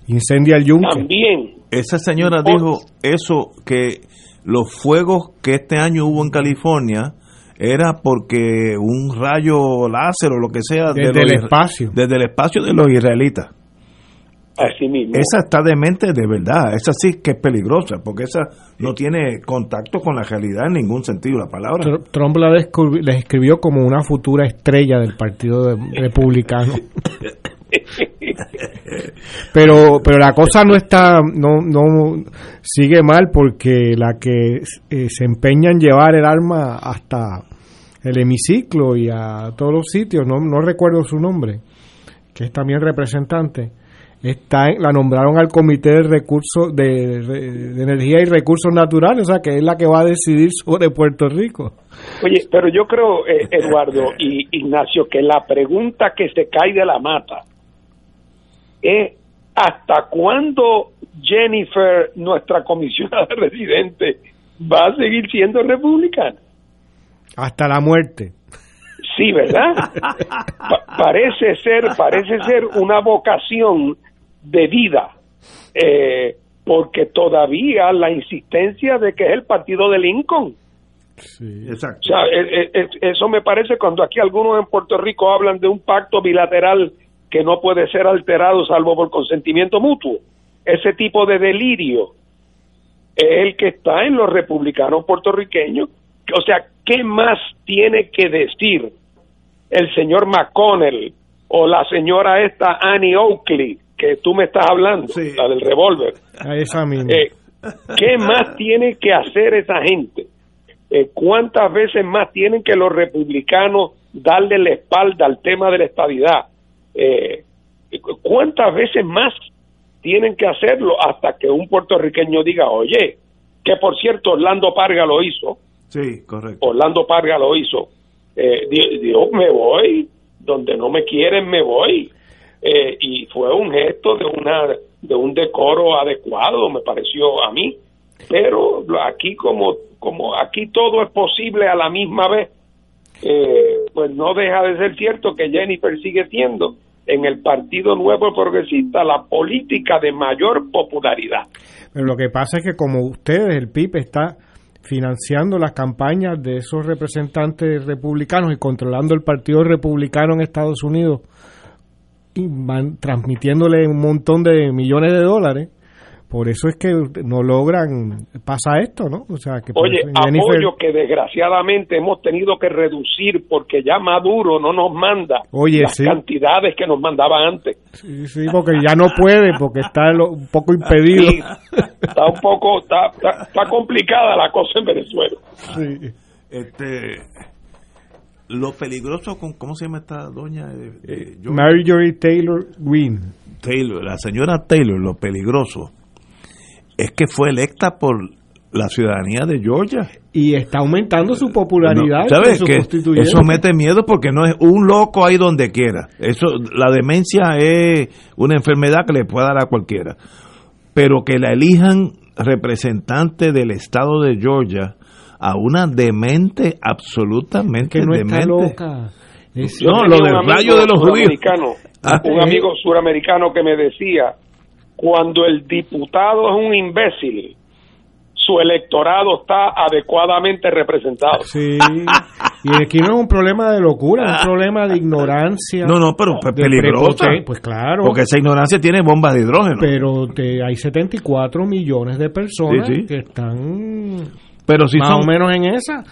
incendia el yunque. También. Esa señora dijo eso, que los fuegos que este año hubo en California era porque un rayo láser o lo que sea de Desde los el espacio. desde el espacio de los israelitas. Mismo. Esa está demente de verdad, esa sí que es peligrosa, porque esa no tiene contacto con la realidad en ningún sentido la palabra. Tr- Trump la la describió como una futura estrella del Partido de- Republicano. (laughs) pero pero la cosa no está no no sigue mal porque la que eh, se empeña en llevar el arma hasta el hemiciclo y a todos los sitios no no recuerdo su nombre que es también representante está en- la nombraron al comité de recursos de, de- energía y recursos naturales o sea que es la que va a decidir sobre Puerto Rico Oye, pero yo creo, eh, Eduardo y Ignacio, que la pregunta que se cae de la mata es ¿hasta cuándo Jennifer, nuestra comisionada (laughs) residente, va a seguir siendo republicana? hasta la muerte Sí, ¿verdad? (laughs) Pa- parece ser, parece ser una vocación de vida, eh, porque todavía la insistencia de que es el partido de Lincoln. Exacto. O sea, eh, eh, eh, eso me parece cuando aquí algunos en Puerto Rico hablan de un pacto bilateral que no puede ser alterado salvo por consentimiento mutuo. Ese tipo de delirio es el que está en los republicanos puertorriqueños. O sea, ¿qué más tiene que decir el señor McConnell o la señora esta Annie Oakley que tú me estás hablando, la del revólver? Eh, ¿Qué más tiene que hacer esa gente? Eh, ¿Cuántas veces más tienen que los republicanos darle la espalda al tema de la estabilidad? Eh, ¿Cuántas veces más tienen que hacerlo hasta que un puertorriqueño diga, oye, que por cierto Orlando Parga lo hizo, Sí, correcto. Orlando Parga lo hizo, eh, di- dijo, me voy, donde no me quieren me voy. Eh, y fue un gesto de una de un decoro adecuado me pareció a mí. Pero aquí como como aquí todo es posible a la misma vez eh, pues no deja de ser cierto que Jennifer sigue siendo en el Partido Nuevo Progresista la política de mayor popularidad. Pero lo que pasa es que como ustedes, el PIB está financiando las campañas de esos representantes republicanos y controlando el Partido Republicano en Estados Unidos y van transmitiéndole un montón de millones de dólares, por eso es que no logran, pasa esto, ¿no? O sea, que Oye, Jennifer- apoyo que desgraciadamente hemos tenido que reducir porque ya Maduro no nos manda Oye, las sí. cantidades que nos mandaba antes. Sí, sí, porque ya no puede, porque está lo- un poco impedido. Sí, está un poco, está, está, está complicada la cosa en Venezuela. Sí. Este, lo peligroso con, ¿cómo se llama esta doña? Eh, eh, Georgia? Marjorie Taylor Greene. Taylor, la señora Taylor, lo peligroso es que fue electa por la ciudadanía de Georgia. Y está aumentando su popularidad. No, ¿Sabes que. Eso mete miedo porque no es un loco ahí donde quiera. Eso, la demencia es una enfermedad que le puede dar a cualquiera. Pero que la elijan representante del estado de Georgia a una demente absolutamente que no está demente. loca. Es- No, lo un del amigo rayo de los judíos. suramericano, Ah, un ¿eh? amigo suramericano que me decía, cuando el diputado es un imbécil, su electorado está adecuadamente representado. Sí. Y aquí no es un problema de locura, es un problema de ignorancia. No, no, pero peligrosa. prepoten- Pues claro. Porque esa ignorancia tiene bombas de hidrógeno. Pero te- hay 74 millones de personas Sí, sí. que están Pero si más son- o menos en esa.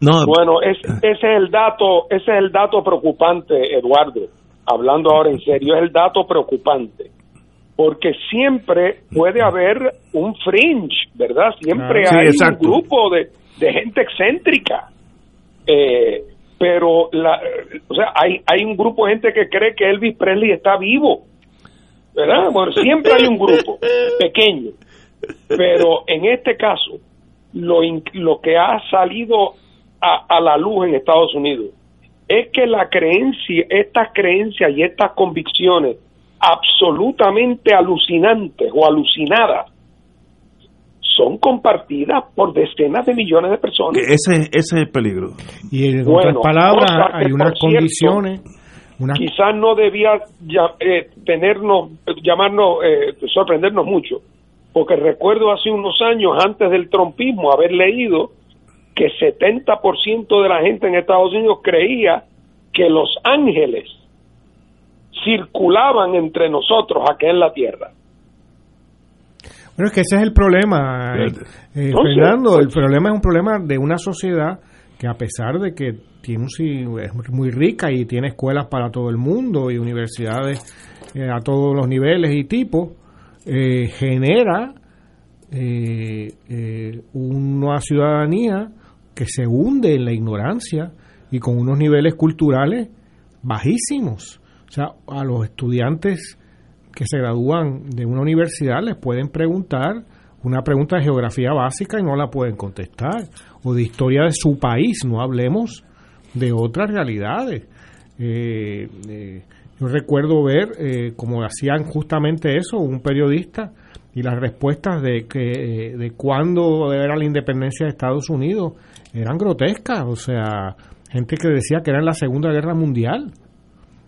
No, Bueno, es, ese es el dato, ese es el dato preocupante, Eduardo. Hablando ahora en serio, es el dato preocupante. porque siempre puede haber un fringe, ¿verdad? Siempre Ah, sí, hay exacto. un grupo de, de gente excéntrica. Eh, pero, la, o sea, hay, hay un grupo de gente que cree que Elvis Presley está vivo, ¿verdad? Bueno, siempre hay un grupo pequeño. Pero en este caso, lo, in- lo que ha salido a, a la luz en Estados Unidos es que la creencia, estas creencias y estas convicciones absolutamente alucinantes o alucinadas son compartidas por decenas de millones de personas. Ese, ese es el peligro. Y en Bueno, otras palabras, hay unas cierto, condiciones, quizás no debía ya- eh, tenernos, llamarnos, eh, sorprendernos mucho, porque recuerdo hace unos años, antes del trompismo, haber leído que 70% de la gente en Estados Unidos creía que los ángeles circulaban entre nosotros aquí en la tierra. Bueno, es que ese es el problema, eh, eh, Entonces, Fernando. El pues- problema es un problema de una sociedad que a pesar de que tiene un, si- es muy rica y tiene escuelas para todo el mundo y universidades eh, a todos los niveles y tipos, eh, genera eh, eh, una ciudadanía que se hunde en la ignorancia y con unos niveles culturales bajísimos. O sea, a los estudiantes que se gradúan de una universidad les pueden preguntar una pregunta de geografía básica y no la pueden contestar, o de historia de su país, no hablemos de otras realidades. Eh, eh, yo recuerdo ver eh, como hacían justamente eso un periodista y las respuestas de que eh, de cuándo era la independencia de Estados Unidos eran grotescas, o sea, gente que decía que era en la Segunda Guerra Mundial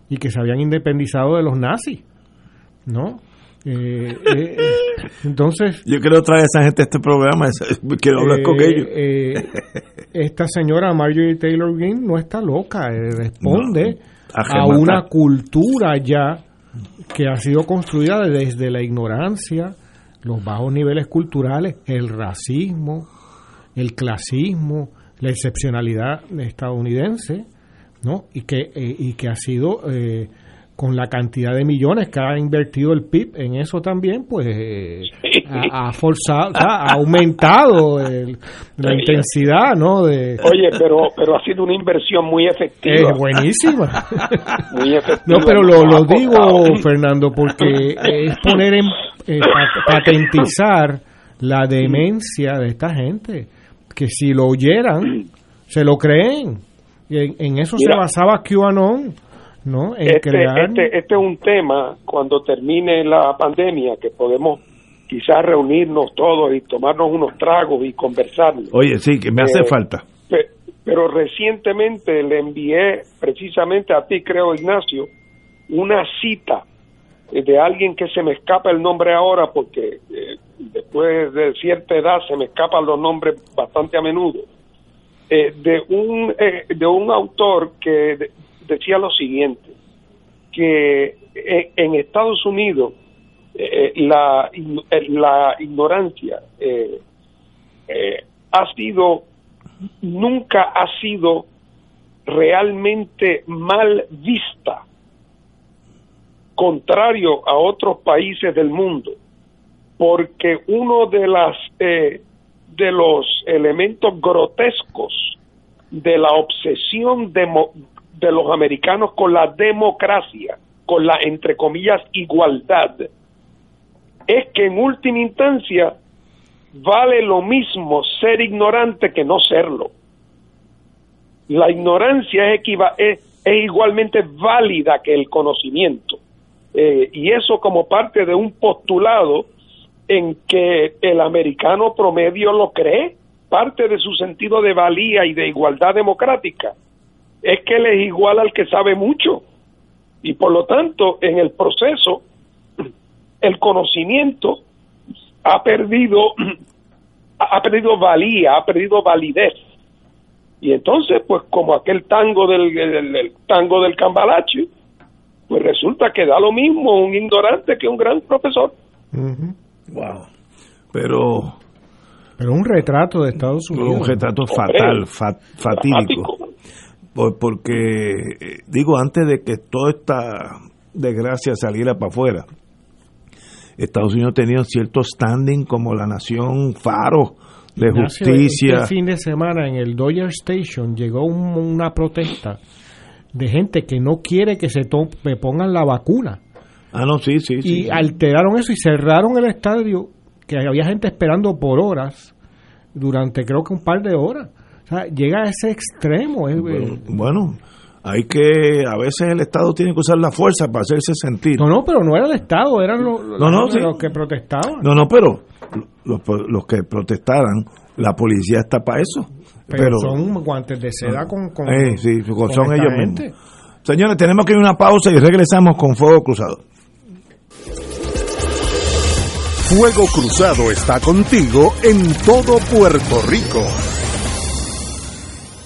y que se habían independizado de los nazis, ¿no? Eh, eh, (laughs) entonces, Yo quiero traer a esa gente a este programa, quiero hablar con eh, ellos. eh, (laughs) esta señora Marjorie Taylor Greene no está loca, responde a una cultura ya que ha sido construida desde la ignorancia, los bajos niveles culturales, el racismo, el clasismo, la excepcionalidad estadounidense, ¿no? Y que, eh, y que ha sido eh, con la cantidad de millones que ha invertido el PIB en eso también, pues eh, ha, ha forzado, o sea, ha aumentado el- la intensidad, ¿no? De, Oye, pero pero ha sido una inversión muy efectiva. es buenísima. Muy efectiva. No, pero lo, lo digo. Fernando, porque es poner en eh, pat- patentizar la demencia de esta gente, que si lo oyeran, se lo creen. Y en, en eso Mira. se basaba QAnon, ¿no? En este, crear... este, este es un tema cuando termine la pandemia que podemos quizás reunirnos todos y tomarnos unos tragos y conversarlo. Oye, sí, que me hace Eh, falta. Pe- Pero recientemente le envié precisamente a ti, creo, Ignacio, una cita eh, de alguien que se me escapa el nombre ahora porque eh, después de cierta edad se me escapan los nombres bastante a menudo. Eh, de un eh, de un autor que decía lo siguiente que eh, en Estados Unidos eh, la eh, la ignorancia eh, ha sido nunca ha sido realmente mal vista contrario a otros países del mundo porque uno de las de los elementos grotescos de la obsesión demo- de los americanos con la democracia, con la entre comillas igualdad, es que en última instancia vale lo mismo ser ignorante que no serlo. La ignorancia es, es igualmente válida que el conocimiento. Eh, y eso como parte de un postulado en que el americano promedio lo cree, parte de su sentido de valía y de igualdad democrática, es que él es igual al que sabe mucho. Y por lo tanto, en el proceso, el conocimiento ha perdido, (clears throat) ha perdido valía, ha perdido validez. Y entonces, pues como aquel tango del, del- del tango del cambalache, pues resulta que da lo mismo un ignorante que un gran profesor. Wow. Pero Pero un retrato de Estados Unidos. un retrato fatal, fa- fatídico. Por- porque, eh, digo, antes de que toda esta desgracia saliera para afuera, Estados Unidos ha tenido cierto standing como la nación faro de Ignacio, justicia. Este fin de semana en el Dodger Station llegó un- una protesta de gente que no quiere que se to- me pongan la vacuna. Ah, no, sí, sí. sí, y sí. alteraron eso y cerraron el estadio, que había gente esperando por horas, durante creo que un par de horas. O sea, llega a ese extremo. es- Bueno, bueno, hay que, a veces el Estado tiene que usar la fuerza para hacerse sentir. No, no, pero no era el Estado, eran los, No, no, los- sí. los que protestaban. No, no, pero los, los que protestaran, la policía está para eso. pero, Pero, son guantes de seda con, con, Eh, sí, con son ellos gente. mismos. Señores, tenemos que ir a una pausa y regresamos con Fuego Cruzado. Fuego Cruzado está contigo en todo Puerto Rico.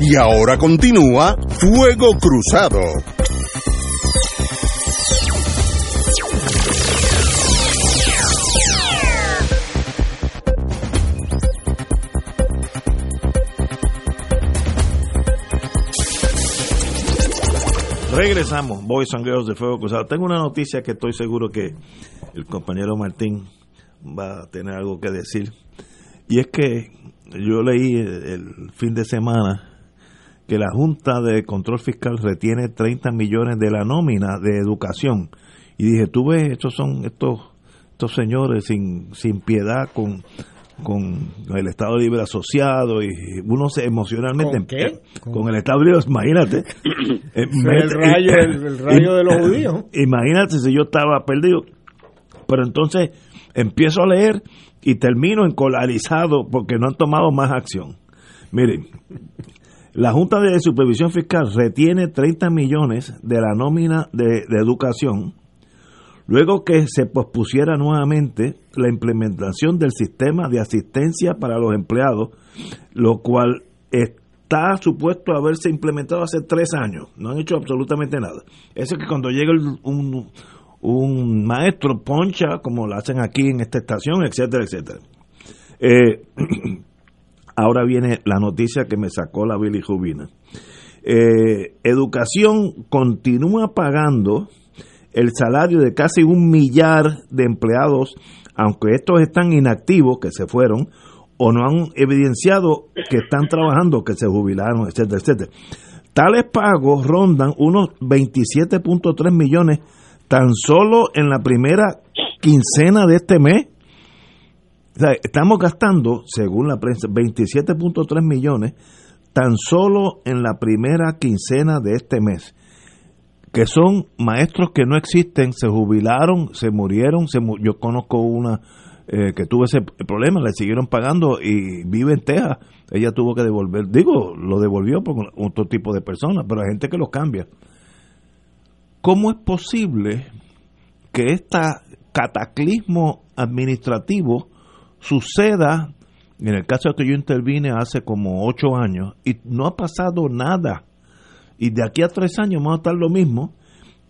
Y ahora continúa Fuego Cruzado. Regresamos, Boys and Girls de Fuego Cruzado. Tengo una noticia que estoy seguro que el compañero Martín va a tener algo que decir. Y es que yo leí el, el fin de semana que la Junta de Control Fiscal retiene 30 millones de la nómina de educación. Y dije, tú ves, estos son estos estos señores sin, sin piedad con, con el Estado Libre Asociado y uno se emocionalmente ¿Con qué? con el Estado Libre, imagínate. (coughs) Eh, el rayo, el, el rayo de los judíos. (coughs) Imagínate si yo estaba perdido. Pero entonces empiezo a leer y termino encolarizado porque no han tomado más acción. Miren, la Junta de Supervisión Fiscal retiene 30 millones de la nómina de, educación luego que se pospusiera nuevamente la implementación del sistema de asistencia para los empleados, lo cual está supuesto a haberse implementado hace tres años. No han hecho absolutamente nada. Eso es que cuando llega un, un maestro poncha, como lo hacen aquí en esta estación, etcétera, etcétera. Eh, (clears throat) ahora viene la noticia que me sacó la bilirrubina. Eh, educación continúa pagando el salario de casi un millar de empleados, aunque estos están inactivos, que se fueron, o no han evidenciado que están trabajando, que se jubilaron, etcétera, etcétera. Tales pagos rondan unos 27.3 millones tan solo en la primera quincena de este mes. Estamos gastando, según la prensa, 27.3 millones tan solo en la primera quincena de este mes que son maestros que no existen, se jubilaron, se murieron, yo conozco una eh, que tuvo ese problema, le siguieron pagando y vive en Texas, ella tuvo que devolver, digo, lo devolvió por otro tipo de personas, pero hay gente que los cambia. ¿Cómo es posible que este cataclismo administrativo suceda, en el caso de que yo intervine hace como ocho años, y no ha pasado nada. Y de aquí a tres años vamos a estar lo mismo.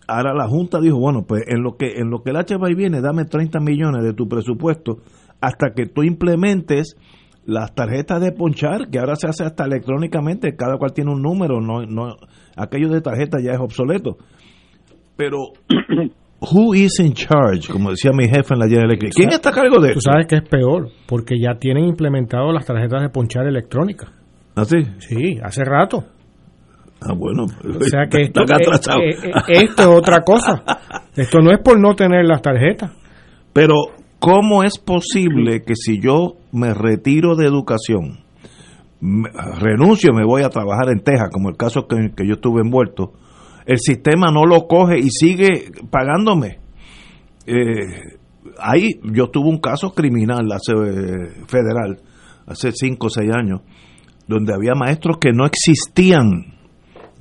Ahora la Junta dijo, bueno, pues en lo que en lo que el HBI viene, dame 30 millones de tu presupuesto hasta que tú implementes las tarjetas de ponchar, que ahora se hace hasta electrónicamente, cada cual tiene un número, no, no, aquello de tarjeta ya es obsoleto. Pero, (clears throat) who is in charge? Como decía mi jefe en la General Electric. ¿Quién está a cargo de Tú eso? sabes que es peor, porque ya tienen implementado las tarjetas de ponchar electrónicas. ¿Ah, sí? Sí, hace rato. Ah, bueno. O sea que (laughs) esto, eh, eh, eh, esto es otra cosa. (laughs) Esto no es por no tener las tarjetas. Pero, ¿cómo es posible que si yo me retiro de educación, me- renuncio, me voy a trabajar en Texas, como el caso que, que yo estuve envuelto, el sistema no lo coge y sigue pagándome? Eh, ahí yo tuve un caso criminal hace eh, federal, hace 5 o 6 años, donde había maestros que no existían.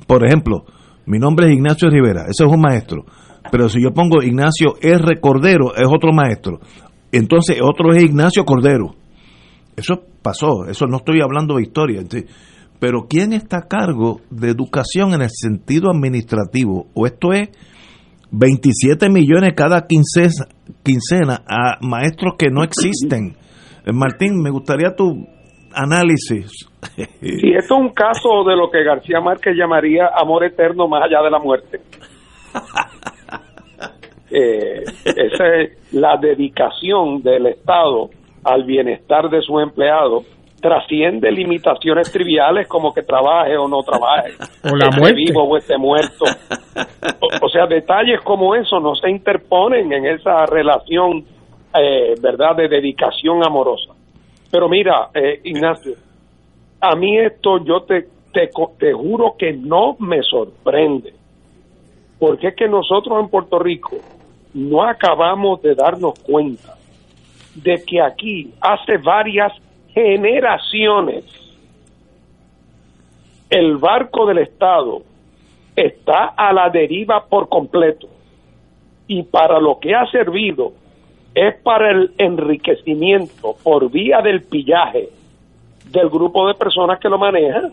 Por ejemplo, mi nombre es Ignacio Rivera, ese es un maestro. Pero si yo pongo Ignacio R. Cordero, es otro maestro. Entonces otro es Ignacio Cordero. Eso pasó, eso no estoy hablando de historia. Pero ¿quién está a cargo de educación en el sentido administrativo? ¿O esto es 27 millones cada quincena, quincena a maestros que no existen? Eh, Martín, me gustaría tu análisis. Si esto es un caso de lo que García Márquez llamaría amor eterno más allá de la muerte. (laughs) Eh, esa es la dedicación del Estado al bienestar de su empleado trasciende limitaciones triviales como que trabaje o no trabaje, (laughs) O la esté muerte. vivo o esté muerto. O, o sea, detalles como eso no se interponen en esa relación, eh, ¿verdad?, de dedicación amorosa. Pero mira, eh, Ignacio, a mí esto yo te, te, te juro que no me sorprende, porque es que nosotros en Puerto Rico no acabamos de darnos cuenta de que aquí hace varias generaciones el barco del Estado está a la deriva por completo. Y para lo que ha servido es para el enriquecimiento por vía del pillaje del grupo de personas que lo manejan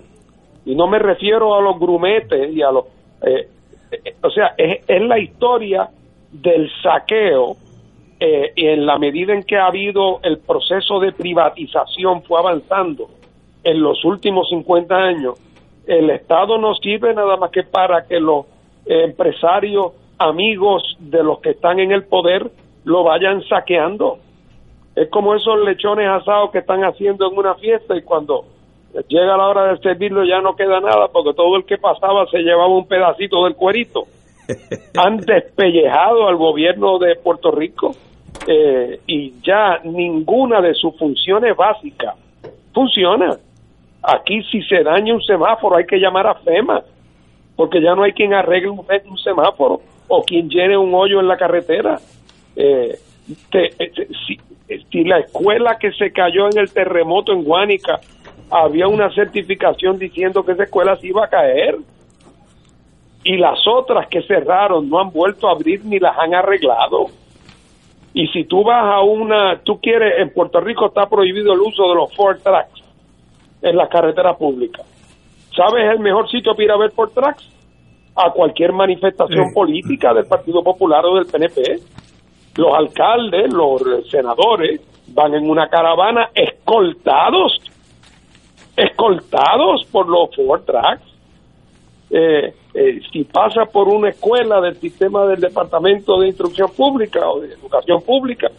y no me refiero a los grumetes y a los eh, eh, o sea es, es la historia del saqueo eh, y en la medida en que ha habido el proceso de privatización fue avanzando en los últimos 50 años, el Estado no sirve nada más que para que los eh, empresarios amigos de los que están en el poder lo vayan saqueando. Es como esos lechones asados que están haciendo en una fiesta y cuando llega la hora de servirlo ya no queda nada porque todo el que pasaba se llevaba un pedacito del cuerito. (laughs) Han despellejado al gobierno de Puerto Rico eh, y ya ninguna de sus funciones básicas funciona. Aquí si se daña un semáforo hay que llamar a FEMA porque ya no hay quien arregle un, semáforo o quien llene un hoyo en la carretera. Eh, eh, si, eh, si la escuela que se cayó en el terremoto en Guánica había una certificación diciendo que esa escuela se iba a caer y las otras que cerraron no han vuelto a abrir ni las han arreglado. Y si tú vas a una, tú quieres, en Puerto Rico está prohibido el uso de los Ford Tracks en las carreteras públicas. ¿Sabes el mejor sitio para ir a ver Ford Tracks? A cualquier manifestación Sí. política del Partido Popular o del PNP. Los alcaldes, los senadores van en una caravana escoltados, escoltados por los Ford Tracks. Eh, eh, si pasa por una escuela del sistema del Departamento de Instrucción Pública o de Educación Pública,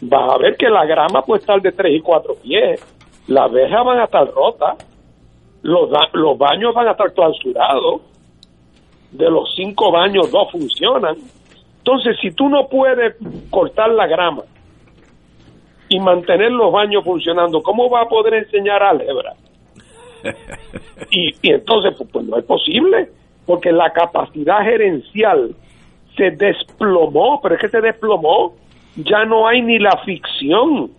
vas a ver que la grama puede estar de 3 y 4 pies, las verjas van a estar rotas, los, baños van a estar clausurados, de los cinco baños dos funcionan. Entonces, si tú no puedes cortar la grama y mantener los baños funcionando, ¿cómo va a poder enseñar álgebra? Y, y entonces pues, pues no es posible porque la capacidad gerencial se desplomó pero es que se desplomó ya no hay ni la ficción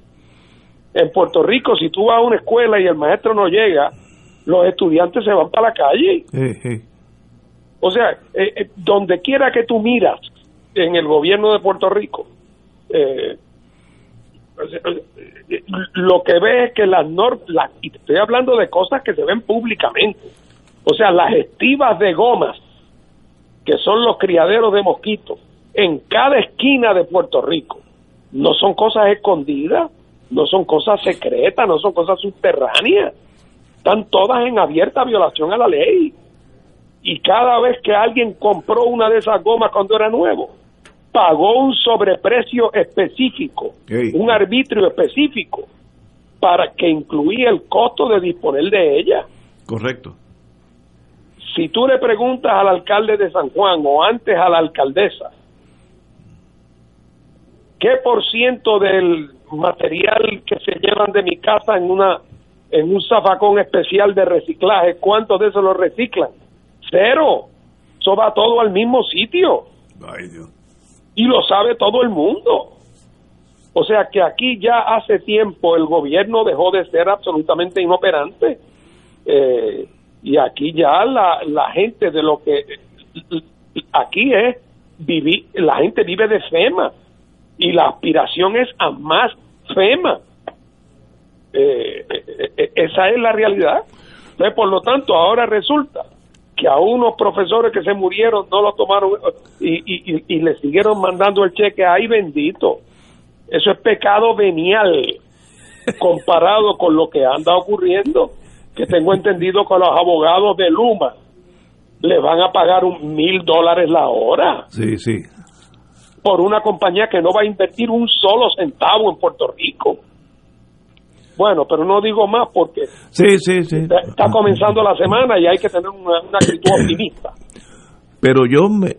en Puerto Rico si tú vas a una escuela y el maestro no llega los estudiantes se van para la calle Sí, sí. o sea eh, eh, donde quiera que tú miras en el gobierno de Puerto Rico eh, lo que ve es que las normas, y estoy hablando de cosas que se ven públicamente, o sea, las estivas de gomas, que son los criaderos de mosquitos, en cada esquina de Puerto Rico, no son cosas escondidas, no son cosas secretas, no son cosas subterráneas, están todas en abierta violación a la ley. Y cada vez que alguien compró una de esas gomas cuando era nuevo, pagó un sobreprecio específico, un arbitrio específico, para que incluía el costo de disponer de ella. Correcto. Si tú le preguntas al alcalde de San Juan o antes a la alcaldesa, ¿qué por ciento del material que se llevan de mi casa en una en un zafacón especial de reciclaje, cuánto de eso lo reciclan? Cero. Eso va todo al mismo sitio. Ay, Dios. Y lo sabe todo el mundo. O sea que aquí ya hace tiempo el gobierno dejó de ser absolutamente inoperante. Eh, y aquí ya la, la gente de lo que aquí es vivir, la gente vive de FEMA y la aspiración es a más FEMA. Eh, eh, esa es la realidad. Entonces, por lo tanto, ahora resulta que a unos profesores que se murieron no lo tomaron y, y, y le siguieron mandando el cheque, ay bendito. Eso es pecado venial (laughs) comparado con lo que anda ocurriendo, que tengo entendido que los abogados de Luma le van a pagar un mil dólares la hora Sí, sí. por una compañía que no va a invertir un solo centavo en Puerto Rico. Bueno, pero no digo más porque Sí, sí, sí. está, está comenzando la semana y hay que tener una, una actitud (coughs) optimista. Pero yo, me,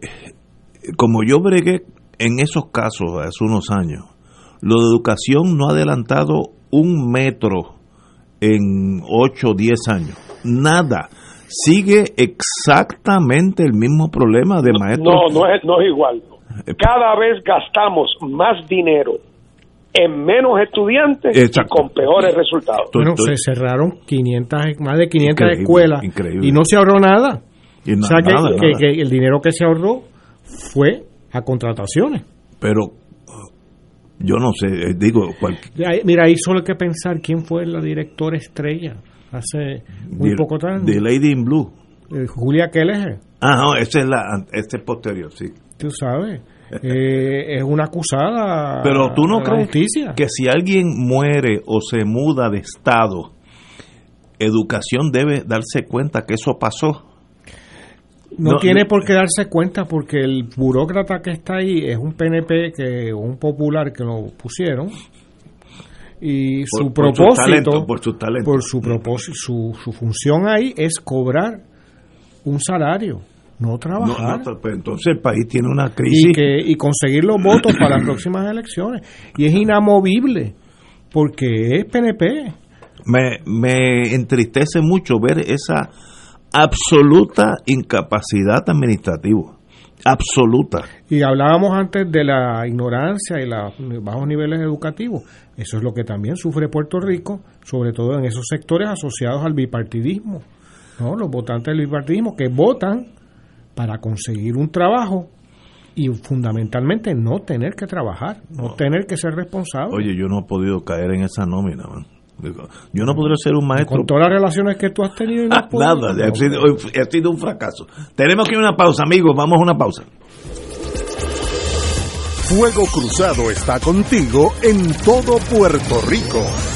como yo bregué en esos casos hace unos años, lo de educación no ha adelantado un metro en 8 o 10 años. Nada. Sigue exactamente el mismo problema de maestros. No, no es, no es igual. Cada vez gastamos más dinero en menos estudiantes Exacto. y con peores resultados. Bueno, se cerraron 500, más de 500 Increíble, escuelas increíble. y no se ahorró nada. Y na- o sea que, nada, que- nada. que el dinero que se ahorró fue a contrataciones. Pero uh, yo no sé, eh, digo, cual- Mira, ahí solo hay que pensar quién fue la directora estrella hace muy de, poco tiempo. de Lady in Blue. Eh, Julia Kelleher, Ah, no, esa es la, este es posterior, sí. tú sabes, (laughs) eh, es una acusada. Pero tú no crees justicia. que si alguien muere o se muda de estado, educación debe darse cuenta que eso pasó. No, No, tiene no- por qué darse cuenta porque el burócrata que está ahí es un PNP, que un popular que lo pusieron y su Por- por su propósito, talento, por su talento. por su propósito, su, su función ahí es cobrar un salario, no No, trabajar. no, pues entonces el país tiene una crisis. y que y conseguir los votos para las próximas elecciones y es inamovible porque es PNP me, me entristece mucho ver esa absoluta incapacidad administrativa. Absoluta. y hablábamos antes de la ignorancia y los bajos niveles educativos eso es lo que también sufre Puerto Rico sobre todo en esos sectores asociados al bipartidismo no los votantes del bipartidismo que votan para conseguir un trabajo y fundamentalmente no tener que trabajar no tener que ser responsable Oye, yo no he podido caer en esa nómina, man. Yo no podré ser un maestro. con todas las relaciones que tú has tenido y no podido. Nada, he sido, he sido un fracaso. Tenemos que ir a una pausa, amigos. Vamos a una pausa. Fuego Cruzado está contigo en todo Puerto Rico.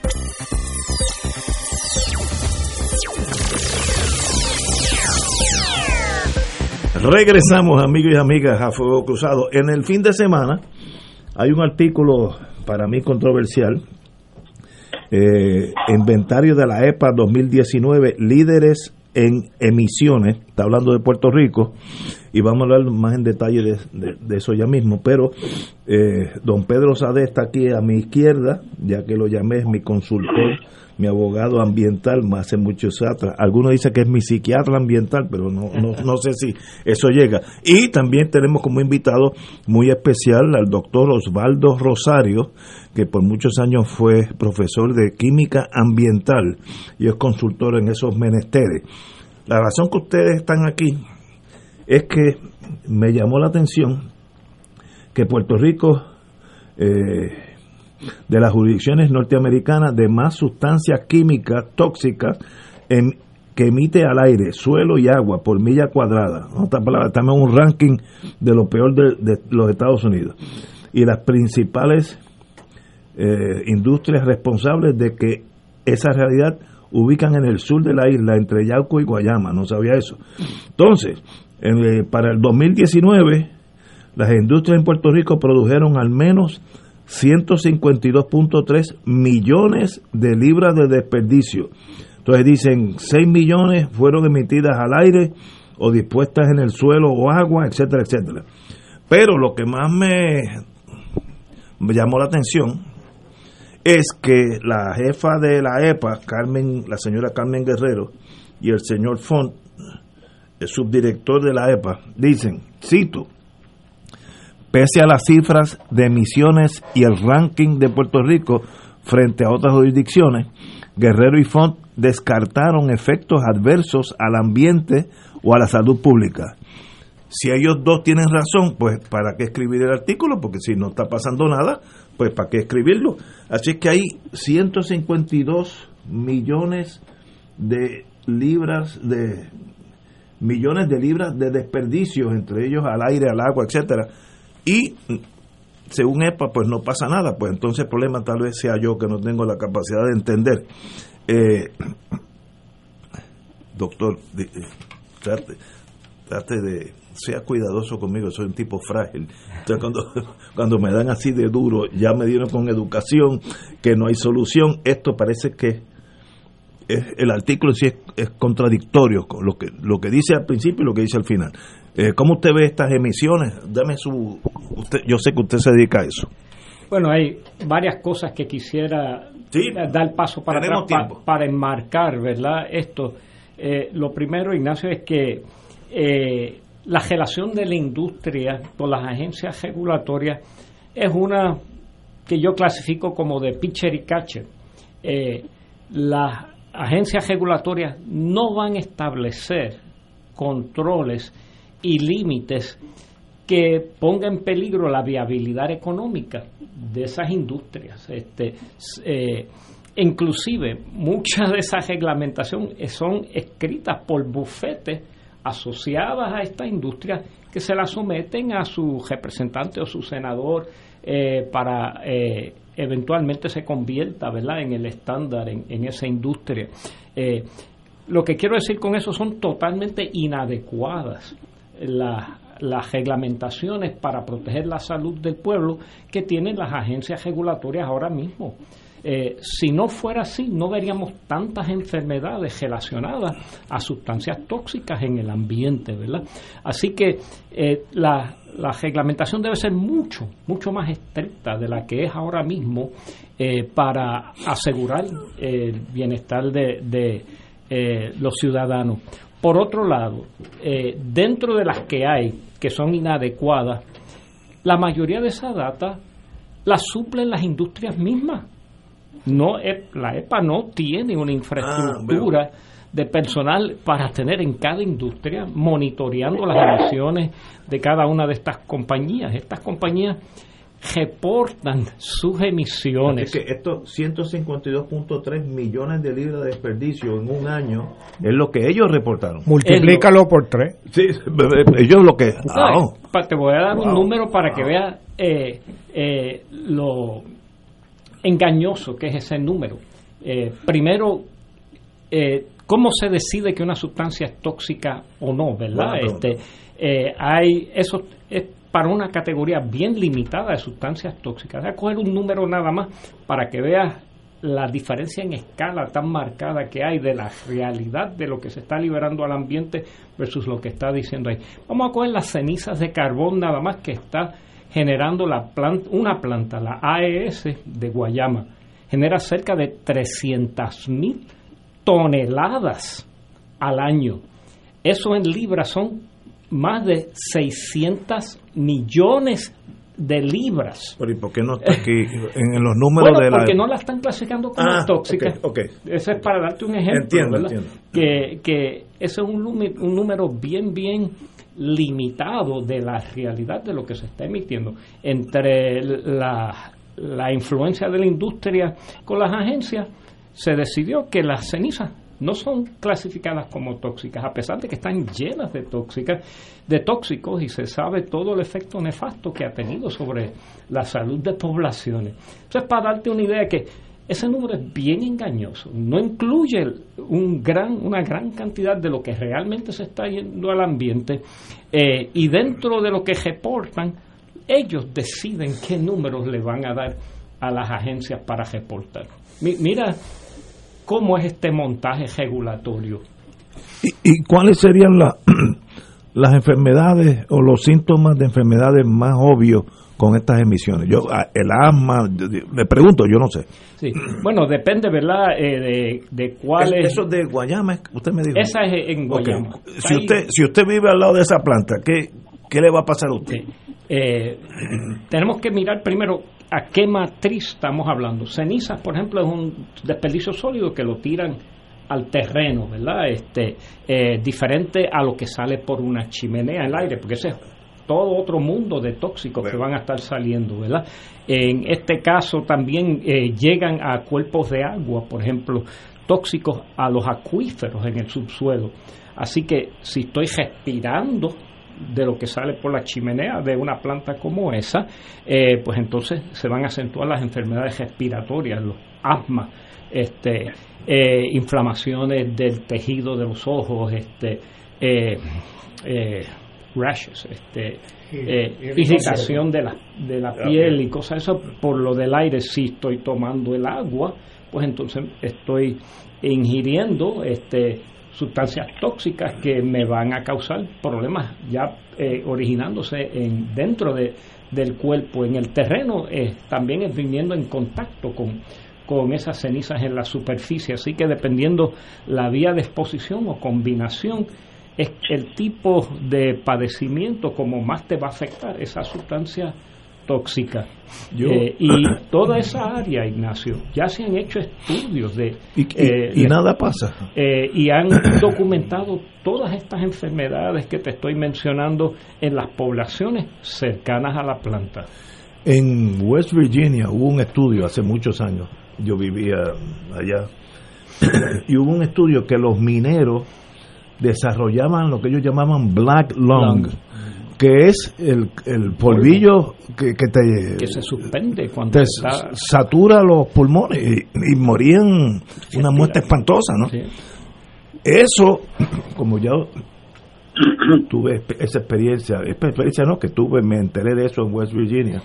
Regresamos, amigos y amigas, a Fuego Cruzado. En el fin de semana hay un artículo para mí controversial. eh, inventario de la EPA 2019, líderes en emisiones. Está hablando de Puerto Rico y vamos a hablar más en detalle de, de- eso ya mismo. Pero eh, don Pedro Sade está aquí a mi izquierda, ya que lo llamé, es mi consultor, mi abogado ambiental, más hace muchos atrás. Algunos dicen que es mi psiquiatra ambiental, pero no, no, (laughs) no sé si eso llega. Y también tenemos como invitado muy especial al doctor Osvaldo Rosario, que por muchos años fue profesor de química ambiental y es consultor en esos menesteres. La razón que ustedes están aquí es que me llamó la atención que Puerto Rico, eh, de las jurisdicciones norteamericanas de más sustancias químicas tóxicas em- que emite al aire, suelo y agua por milla cuadrada. En otras palabras, estamos en un ranking de lo peor de, los Estados Unidos. Y las principales eh, industrias responsables de que esa realidad ubican en el sur de la isla, entre Yauco y Guayama, no sabía eso. Entonces, en, eh, para el 2019, las industrias en Puerto Rico produjeron al menos 152.3 millones de libras de desperdicio. Entonces dicen 6 millones fueron emitidas al aire o dispuestas en el suelo o agua, etcétera, etcétera. Pero lo que más me, llamó la atención es que la jefa de la EPA, Carmen, la señora Carmen Guerrero, y el señor Font, el subdirector de la EPA, dicen, cito, pese a las cifras de emisiones y el ranking de Puerto Rico frente a otras jurisdicciones, Guerrero y Font descartaron efectos adversos al ambiente o a la salud pública. Si ellos dos tienen razón, pues ¿para qué escribir el artículo? Porque si no está pasando nada, pues ¿para qué escribirlo? Así que hay 152 millones de libras de millones de libras de desperdicios, entre ellos al aire, al agua, etcétera. Y según EPA, pues no pasa nada, pues entonces el problema tal vez sea yo que no tengo la capacidad de entender. Eh, (coughs) doctor, eh, trate, trate de, sea cuidadoso conmigo, soy un tipo frágil. Entonces cuando, (laughs) cuando me dan así de duro, ya me dieron con educación, que no hay solución, esto parece que es- el artículo sí es, es contradictorio con lo que lo que dice al principio y lo que dice al final. Eh, ¿Cómo usted ve estas emisiones? Dame su usted, yo sé que usted se dedica a eso. Bueno, hay varias cosas que quisiera dar paso para atrás pa- para enmarcar, ¿verdad? Esto. Eh, lo primero, Ignacio, es que eh, la relación de la industria con las agencias regulatorias es una que yo clasifico como de pitcher y catcher. Eh, las agencias regulatorias no van a establecer controles y límites que ponga en peligro la viabilidad económica de esas industrias. Este, eh, inclusive, muchas de esas reglamentaciones son escritas por bufetes asociadas a esta industria que se la someten a su representante o su senador eh, para eh, eventualmente se convierta ¿verdad? en el estándar en, en esa industria. Eh, lo que quiero decir con eso son totalmente inadecuadas las las reglamentaciones para proteger la salud del pueblo que tienen las agencias regulatorias ahora mismo. Eh, si no fuera así, no veríamos tantas enfermedades relacionadas a sustancias tóxicas en el ambiente, ¿verdad? Así que eh, la, la reglamentación debe ser mucho, mucho más estricta de la que es ahora mismo eh, para asegurar el bienestar de, de, eh, los ciudadanos. Por otro lado, eh, dentro de las que hay que son inadecuadas, la mayoría de esa data la suplen las industrias mismas. No, e- la EPA no tiene una infraestructura de personal para tener en cada industria monitoreando las emisiones de cada una de estas compañías. Estas compañías reportan sus emisiones. Así que estos 152.3 millones de libras de desperdicio en un año es lo que ellos reportaron. Multiplícalo por tres. Sí, ellos lo que... Ah, oh. Te voy a dar un número para que veas eh, eh, lo engañoso que es ese número. Eh, primero, eh, ¿cómo se decide que una sustancia es tóxica o no, verdad? Este, eh, hay eso es para una categoría bien limitada de sustancias tóxicas. Voy a coger un número nada más para que veas la diferencia en escala tan marcada que hay de la realidad de lo que se está liberando al ambiente versus lo que está diciendo ahí. Vamos a coger las cenizas de carbón nada más que está generando la planta, una planta, la AES de Guayama. Genera cerca de 300 mil toneladas al año. Eso en libras son más de 600 millones de libras. Pero ¿y por qué no está aquí en, los números Bueno, de la... porque no la están clasificando como Ah, tóxica. ok, ok. Eso es para darte un ejemplo. Entiendo, entiendo. Que, que ese es un, un número bien, bien limitado de la realidad de lo que se está emitiendo. Entre la, la influencia de la industria con las agencias, se decidió que las cenizas no son clasificadas como tóxicas, a pesar de que están llenas de tóxicas, de tóxicos y se sabe todo el efecto nefasto que ha tenido sobre la salud de poblaciones. Entonces, para darte una idea que ese número es bien engañoso, no incluye un gran, una gran cantidad de lo que realmente se está yendo al ambiente eh, y dentro de lo que reportan, ellos deciden qué números le van a dar a las agencias para reportar. Mi- mira cómo es este montaje regulatorio. ¿Y cuáles serían la- (clears throat) las enfermedades o los síntomas de enfermedades más obvios con estas emisiones? Yo, ah, el asma, le pregunto, yo no sé. Sí. Bueno, depende, ¿verdad?, eh, de, de cuál es... Eso de Guayama, usted me dijo. Esa es en. Guayama. Si Ahí- usted, si usted vive al lado de esa planta, ¿qué, qué le va a pasar a usted? Eh, (clears throat) tenemos que mirar primero a qué matriz estamos hablando. Cenizas, por ejemplo, es un desperdicio sólido que lo tiran al terreno, ¿verdad? Este, eh, diferente a lo que sale por una chimenea en el aire, porque ese es todo otro mundo de tóxicos que van a estar saliendo, ¿verdad? En este caso también eh, llegan a cuerpos de agua, por ejemplo, tóxicos a los acuíferos en el subsuelo. Así que si estoy respirando de lo que sale por la chimenea de una planta como esa, eh, pues entonces se van a acentuar las enfermedades respiratorias, los asmas, este, eh, inflamaciones del tejido de los ojos, este, eh, eh, rashes, este, irritación de la, de la piel y cosas eso por lo del aire. Si estoy tomando el agua, pues entonces estoy ingiriendo este sustancias tóxicas que me van a causar problemas ya eh, originándose en, dentro de, del cuerpo. En el terreno eh, también es viniendo en contacto con, con esas cenizas en la superficie. Así que dependiendo la vía de exposición o combinación, es el tipo de padecimiento como más te va a afectar esa sustancia tóxica. Yo- Eh, y (coughs) toda esa área, Ignacio, ya se han hecho estudios de... Y, eh, y nada pasa. eh, y han (coughs) documentado todas estas enfermedades que te estoy mencionando en las poblaciones cercanas a la planta. En West Virginia hubo un estudio hace muchos años, yo vivía allá, (coughs) y hubo un estudio que los mineros desarrollaban lo que ellos llamaban black lung, que es el, el polvillo que, que te, Que se suspende cuando te está... satura los pulmones y, y morían una muerte espantosa, ¿no? Eso, como yo tuve esa experiencia, esa experiencia no, que tuve, me enteré de eso en West Virginia,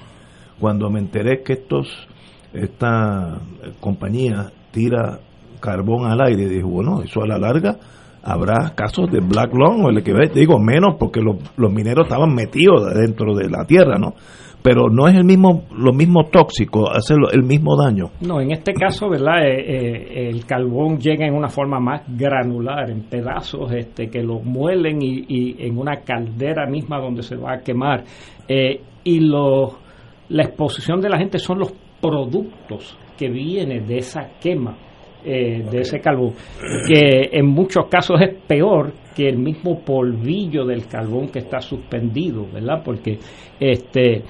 cuando me enteré que estos, esta eh, compañía tira carbón al aire, dije, bueno, eso a la larga habrá casos de black lung o el que digo menos porque los, los mineros estaban metidos dentro de la tierra, ¿no? Pero no es el mismo, lo mismo tóxico, hace el mismo daño. No, en este caso, ¿verdad? Eh, eh, el carbón llega en una forma más granular, en pedazos este, que lo muelen y, y en una caldera misma donde se va a quemar. Eh, y lo, la exposición de la gente son los productos que vienen de esa quema. Eh, de ese carbón, que en muchos casos es peor que el mismo polvillo del carbón que está suspendido, ¿verdad? Porque este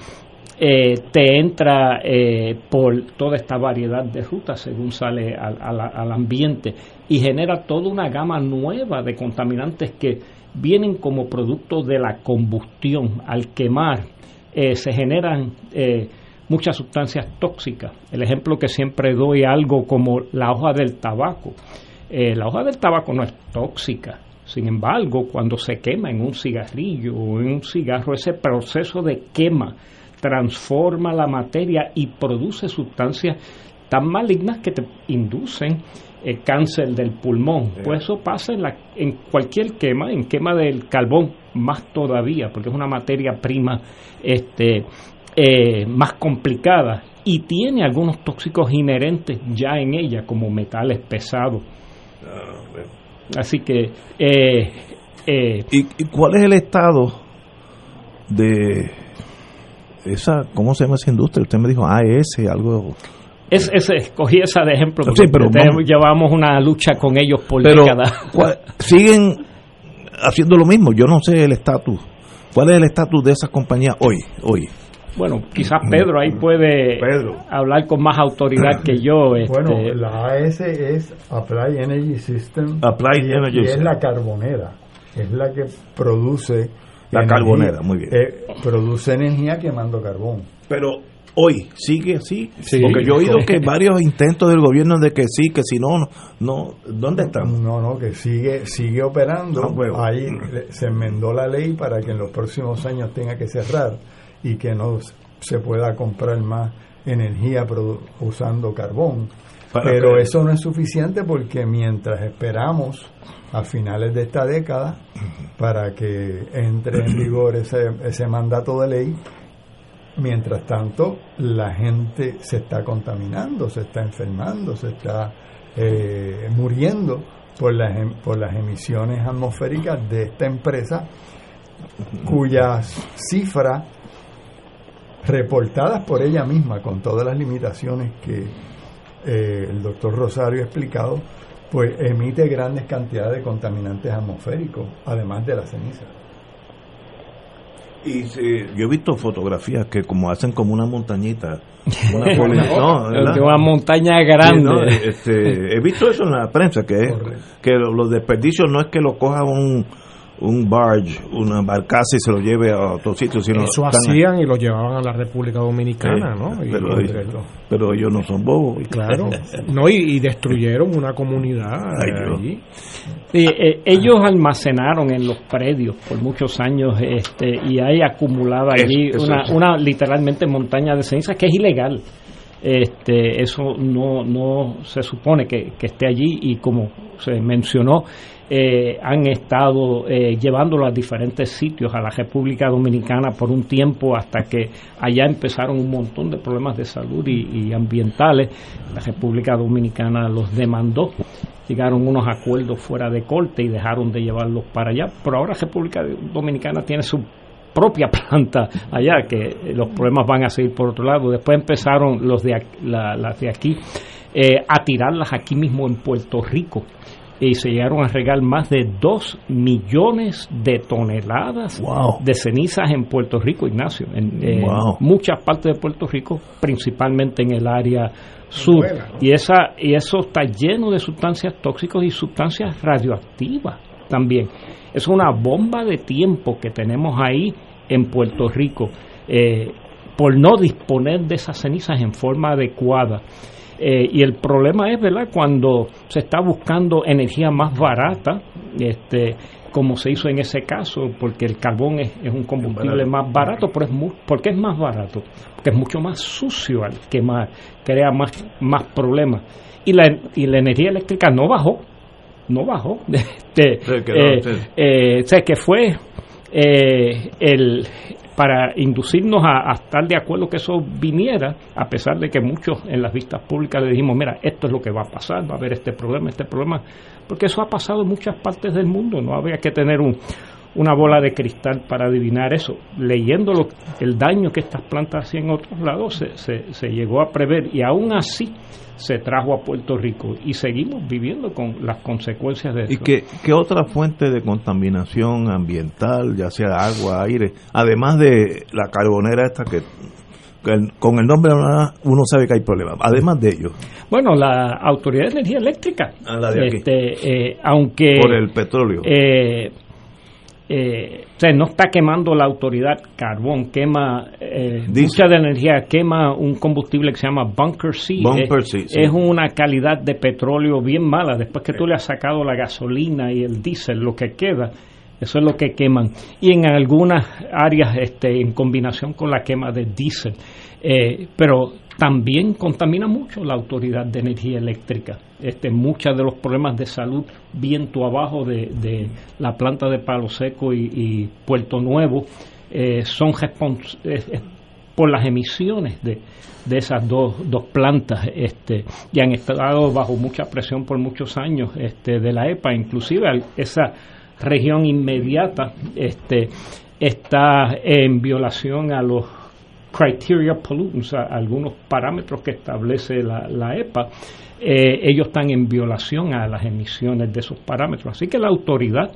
eh, te entra eh, por toda esta variedad de rutas según sale al, al- al ambiente y genera toda una gama nueva de contaminantes que vienen como producto de la combustión. Al quemar eh, se generan eh, muchas sustancias tóxicas. El ejemplo que siempre doy algo como la hoja del tabaco. Eh, la hoja del tabaco no es tóxica. Sin embargo, cuando se quema en un cigarrillo o en un cigarro, ese proceso de quema transforma la materia y produce sustancias tan malignas que te inducen el cáncer del pulmón. Pues eso pasa en, la, en cualquier quema, en quema del carbón más todavía, porque es una materia prima este, eh, más complicada y tiene algunos tóxicos inherentes ya en ella, como metales pesados. Así que... Eh, eh, ¿Y, y cuál es el estado de esa, cómo se llama esa industria? Usted me dijo AES, algo... Es, ese, escogí esa de ejemplo Sí, porque pero tenemos- vamos- llevamos una lucha con ellos por Pero décadas. ¿cuál- siguen haciendo lo mismo. Yo no sé el estatus. ¿Cuál es el estatus de esas compañías hoy? hoy? Bueno, quizás Pedro ahí puede hablar con más autoridad que yo. Este, Bueno, la AS es Applied Energy System. Applied y, Energy y es la carbonera. Es la que produce. La energía- carbonera, muy bien. eh, produce energía quemando carbón. Pero hoy sigue así. Sí. Porque yo he oído que varios intentos del gobierno de que sí, que si no, no, no ¿dónde están? No, no, que sigue sigue operando. Ah, huevo. Ahí le- se enmendó la ley para que en los próximos años tenga que cerrar y que no se pueda comprar más energía usando carbón. Para Pero eso no es suficiente porque mientras esperamos a finales de esta década para que entre en vigor ese, ese mandato de ley, mientras tanto la gente se está contaminando, se está enfermando, se está eh, muriendo por las, em- por las emisiones atmosféricas de esta empresa cuyas cifras reportadas por ella misma con todas las limitaciones que eh, el doctor Rosario ha explicado, pues emite grandes cantidades de contaminantes atmosféricos, además de la ceniza. Y sí, yo he visto fotografías que como hacen como una montañita, (laughs) una, (laughs) no, una montaña Sí, grande. no, este, he visto eso en la prensa, que, es- que lo- los desperdicios no es que lo coja un, un barge, una barcaza y se lo lleve a otro sitio, sino Eso hacían y lo llevaban a la República Dominicana, Sí, ¿no? Y- pero, y- pero ellos no son bobos. claro. No, y, y destruyeron una comunidad (laughs) allí. Sí, eh, ellos almacenaron en los predios por muchos años este, y hay acumulada Es- allí una, es. una literalmente montaña de cenizas que es ilegal. Este, eso no, no se supone que, que esté allí y como se mencionó, eh, han estado eh, llevándolo a diferentes sitios a la República Dominicana por un tiempo hasta que allá empezaron un montón de problemas de salud y, ambientales. La República Dominicana los demandó llegaron unos acuerdos fuera de corte y dejaron de llevarlos para allá. Pero ahora República Dominicana tiene su propia (laughs) planta allá, que los problemas van a seguir por otro lado. Después empezaron los de las de aquí eh, a tirarlas aquí mismo en Puerto Rico. Y se llegaron a regar más de 2 millones de toneladas de cenizas en Puerto Rico, Ignacio. En eh, Wow. muchas partes de Puerto Rico, principalmente en el área sur. Y, esa, y eso está lleno de sustancias tóxicas y sustancias radioactivas también. Es una bomba de tiempo que tenemos ahí en Puerto Rico eh, por no disponer de esas cenizas en forma adecuada. Eh, y el problema es, ¿verdad?, cuando se está buscando energía más barata, este, como se hizo en ese caso, porque el carbón es, es un combustible Barato. más barato, pero es mu- ¿por qué es más barato? Porque es mucho más sucio al quemar, crea más, más problemas. Y la, y la energía eléctrica no bajó, no bajó. (laughs) Este, Sí, que no, eh, sí. eh, o sea, que fue eh, el para inducirnos a, a estar de acuerdo que eso viniera, a pesar de que muchos en las vistas públicas le dijimos, mira, esto es lo que va a pasar, va a haber este problema, este problema, porque eso ha pasado en muchas partes del mundo, no había que tener un, una bola de cristal para adivinar eso. Leyendo lo- el daño que estas plantas hacían en otros lados, se, se, se llegó a prever y aún así se trajo a Puerto Rico y seguimos viviendo con las consecuencias de eso. ¿Y qué, qué otra fuente de contaminación ambiental, ya sea agua, aire, además de la carbonera esta que, con el nombre uno sabe que hay problemas, además de ello, Bueno, la Autoridad de Energía Eléctrica, Ah, la de aquí. este, eh, aunque por el petróleo. eh, eh, o sea, no está quemando la autoridad carbón, quema eh, mucha de energía, quema un combustible que se llama bunker C. Bunker es, C, sí. es una calidad de petróleo bien mala. Después que tú le has sacado la gasolina y el diésel, lo que queda, eso es lo que queman. Y en algunas áreas, este, en combinación con la quema de diésel. Eh, pero también contamina mucho la autoridad de energía eléctrica. Este, muchos de los problemas de salud viento abajo de, de la planta de Palo Seco y, Puerto Nuevo eh, son por las emisiones de, de esas dos, dos plantas este, y han estado bajo mucha presión por muchos años este, de la EPA, inclusive esa región inmediata este, está en violación a los criteria pollutants, algunos parámetros que establece la EPA, eh, ellos están en violación a las emisiones de esos parámetros. Así que la autoridad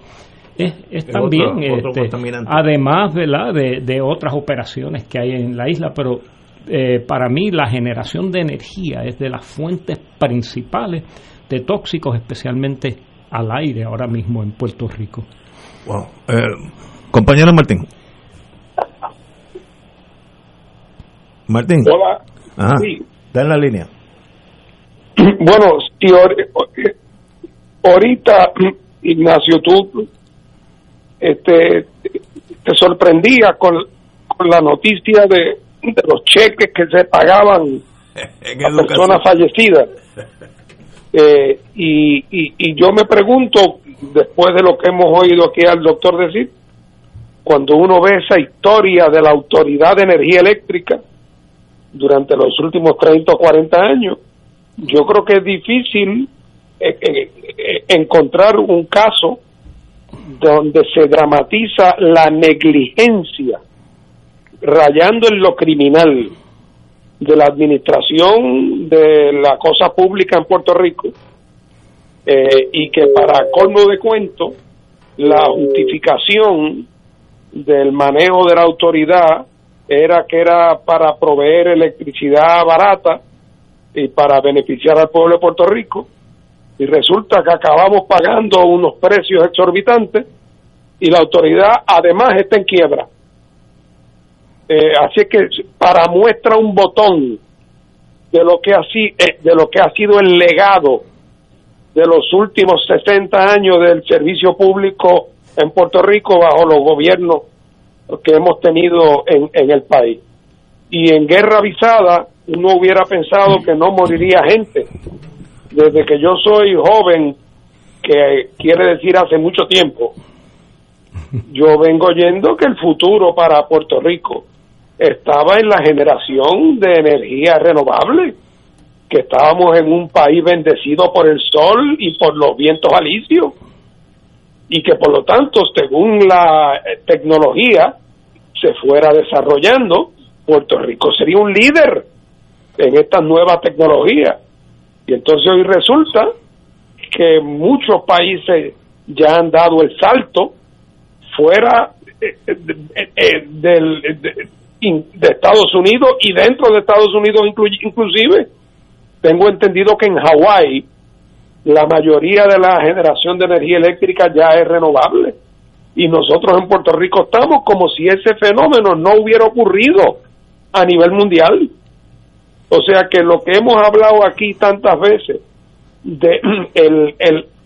es, es también, otro- otro este, además ¿verdad? De, de otras operaciones que hay en la isla, pero eh, para mí la generación de energía es de las fuentes principales de tóxicos, especialmente al aire ahora mismo en Puerto Rico. Wow. Eh, compañero Martín. Martín. Hola. Ajá. Sí. Está en la línea. (clears throat) Bueno, si ahor- ahorita, (clears throat) Ignacio, tú este, te sorprendía con, con la noticia de, de los cheques que se pagaban (laughs) a personas fallecidas. (laughs) Eh, y, y, y yo me pregunto, después de lo que hemos oído aquí al doctor decir, cuando uno ve esa historia de la Autoridad de Energía Eléctrica durante los últimos 30 o 40 años, yo creo que es difícil eh, eh, eh, encontrar un caso donde se dramatiza la negligencia, rayando en lo criminal de la administración de la cosa pública en Puerto Rico, y que para colmo de cuento, la justificación del manejo de la autoridad era que era para proveer electricidad barata y para beneficiar al pueblo de Puerto Rico y resulta que acabamos pagando unos precios exorbitantes y la autoridad además está en quiebra. Eh, así que para muestra un botón de lo que ha si- eh, de lo que ha sido el legado de los últimos 60 años del servicio público en Puerto Rico bajo los gobiernos que hemos tenido en, en el país. Y en guerra avisada uno hubiera pensado que no moriría gente. Desde que yo soy joven, que quiere decir hace mucho tiempo, yo vengo oyendo que el futuro para Puerto Rico estaba en la generación de energía renovable, que estábamos en un país bendecido por el sol y por los vientos alisios, y que por lo tanto, según la eh, tecnología se fuera desarrollando, Puerto Rico sería un líder en estas nuevas tecnologías. Y entonces hoy resulta que muchos países ya han dado el salto fuera eh, eh, eh, de, in- de Estados Unidos y dentro de Estados Unidos inclu- inclusive. Tengo entendido que en Hawái la mayoría de la generación de energía eléctrica ya es renovable. Y nosotros en Puerto Rico estamos como si ese fenómeno no hubiera ocurrido a nivel mundial. O sea que lo que hemos hablado aquí tantas veces de (clears throat) el,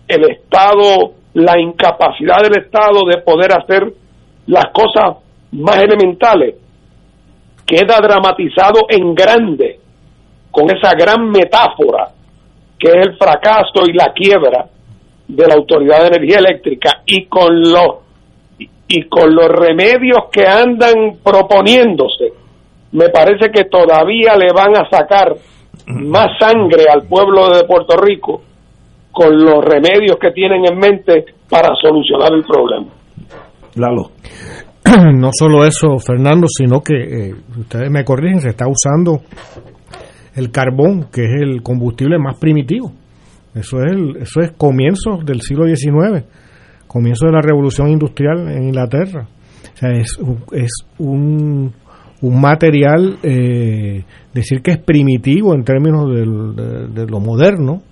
el, Estado, la incapacidad del Estado de poder hacer las cosas más elementales, queda dramatizado en grande con esa gran metáfora que es el fracaso y la quiebra de la Autoridad de Energía Eléctrica y con los y con los remedios que andan proponiéndose, me parece que todavía le van a sacar más sangre al pueblo de Puerto Rico con los remedios que tienen en mente para solucionar el problema. Lalo. (clears throat) no solo eso, Fernando, sino que eh, ustedes me corrigen, se está usando el carbón, que es el combustible más primitivo. Eso es, el, eso es comienzos del siglo XIX, comienzo de la revolución industrial en Inglaterra. O sea, es, un- es un, un material, eh, decir que es primitivo en términos de, de lo moderno,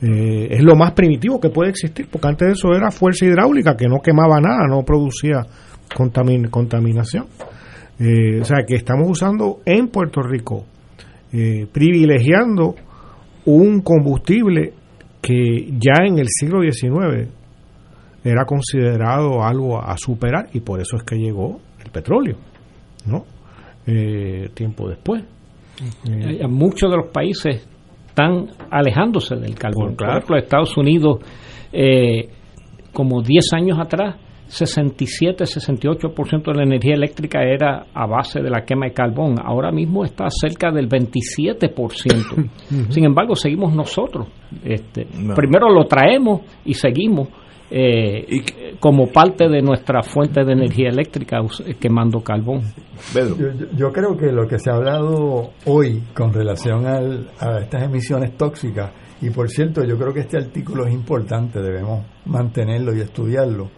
eh, es lo más primitivo que puede existir, porque antes de eso era fuerza hidráulica, que no quemaba nada, no producía contamin- contaminación. Eh, o sea, que estamos usando en Puerto Rico, eh, privilegiando un combustible que ya en el siglo XIX era considerado algo a superar y por eso es que llegó el petróleo, ¿no? Eh, tiempo después. Eh, Muchos de los países están alejándose del carbón. Claro. Por ejemplo, Estados Unidos, eh, como 10 años atrás, 67-68% de la energía eléctrica era a base de la quema de carbón. Ahora mismo está cerca del 27%. (laughs) Sin embargo, seguimos nosotros. Este, No. Primero lo traemos y seguimos eh, como parte de nuestra fuente de energía eléctrica us- quemando carbón. Yo creo que lo que se ha hablado hoy con relación al- a estas emisiones tóxicas, y por cierto, yo creo que este artículo es importante, debemos mantenerlo y estudiarlo.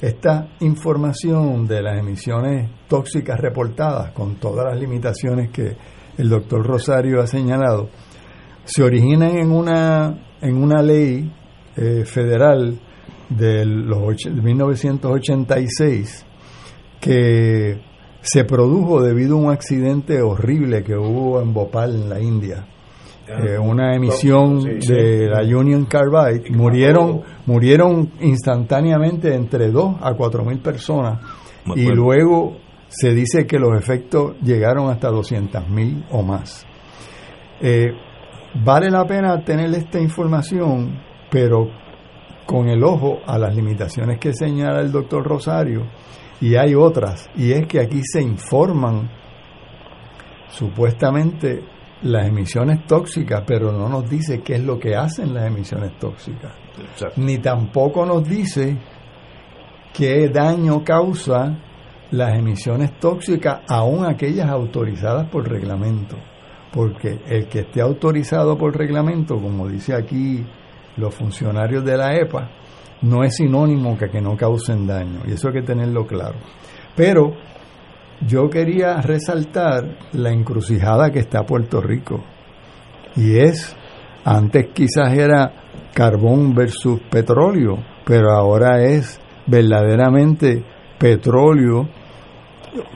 Esta información de las emisiones tóxicas reportadas, con todas las limitaciones que el doctor Rosario ha señalado, se originan en una, en una ley eh, federal de los och- de 1986 que se produjo debido a un accidente horrible que hubo en Bhopal, en la India. Eh, una emisión Sí, sí. de la Union Carbide. Murieron, murieron instantáneamente entre 2 a 4 mil personas y luego se dice que los efectos llegaron hasta 200 mil o más. Eh, vale la pena tener esta información, pero con el ojo a las limitaciones que señala el doctor Rosario, y hay otras, y es que aquí se informan supuestamente las emisiones tóxicas, pero no nos dice qué es lo que hacen las emisiones tóxicas, ni tampoco nos dice qué daño causa las emisiones tóxicas, aún aquellas autorizadas por reglamento, porque el que esté autorizado por reglamento, como dice aquí los funcionarios de la EPA, no es sinónimo que, no causen daño, y eso hay que tenerlo claro. Pero yo quería resaltar la encrucijada que está Puerto Rico. Y es, antes quizás era carbón versus petróleo, pero ahora es verdaderamente petróleo,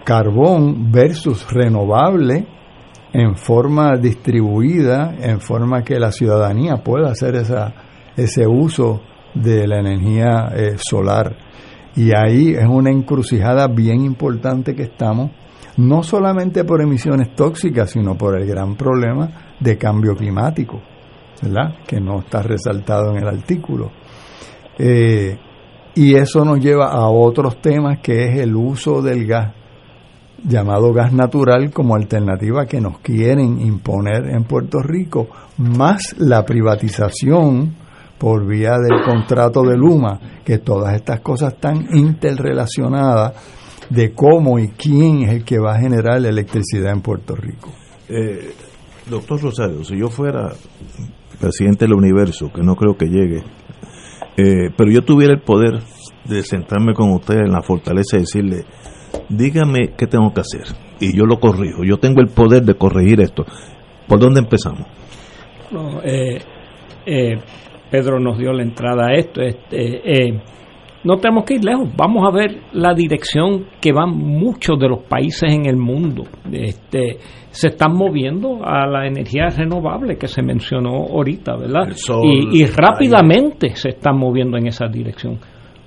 carbón versus renovable en forma distribuida, en forma que la ciudadanía pueda hacer esa, ese uso de la energía eh, solar. Y ahí es una encrucijada bien importante que estamos, no solamente por emisiones tóxicas, sino por el gran problema de cambio climático, ¿verdad? Que no está resaltado en el artículo. Eh, y eso nos lleva a otros temas que es el uso del gas llamado gas natural como alternativa que nos quieren imponer en Puerto Rico, más la privatización por vía del contrato de Luma, que todas estas cosas están interrelacionadas de cómo y quién es el que va a generar la electricidad en Puerto Rico. Eh, doctor Rosario, si yo fuera presidente del universo, que no creo que llegue, eh, pero yo tuviera el poder de sentarme con usted en la fortaleza y decirle, dígame qué tengo que hacer y yo lo corrijo. Yo tengo el poder de corregir esto. ¿Por dónde empezamos? No, eh, eh, Pedro nos dio la entrada a esto. Este, eh, no tenemos que ir lejos. Vamos a ver la dirección que van muchos de los países en el mundo. Este, se están moviendo a la energía renovable que se mencionó ahorita, ¿verdad? y, y rápidamente se están moviendo en esa dirección.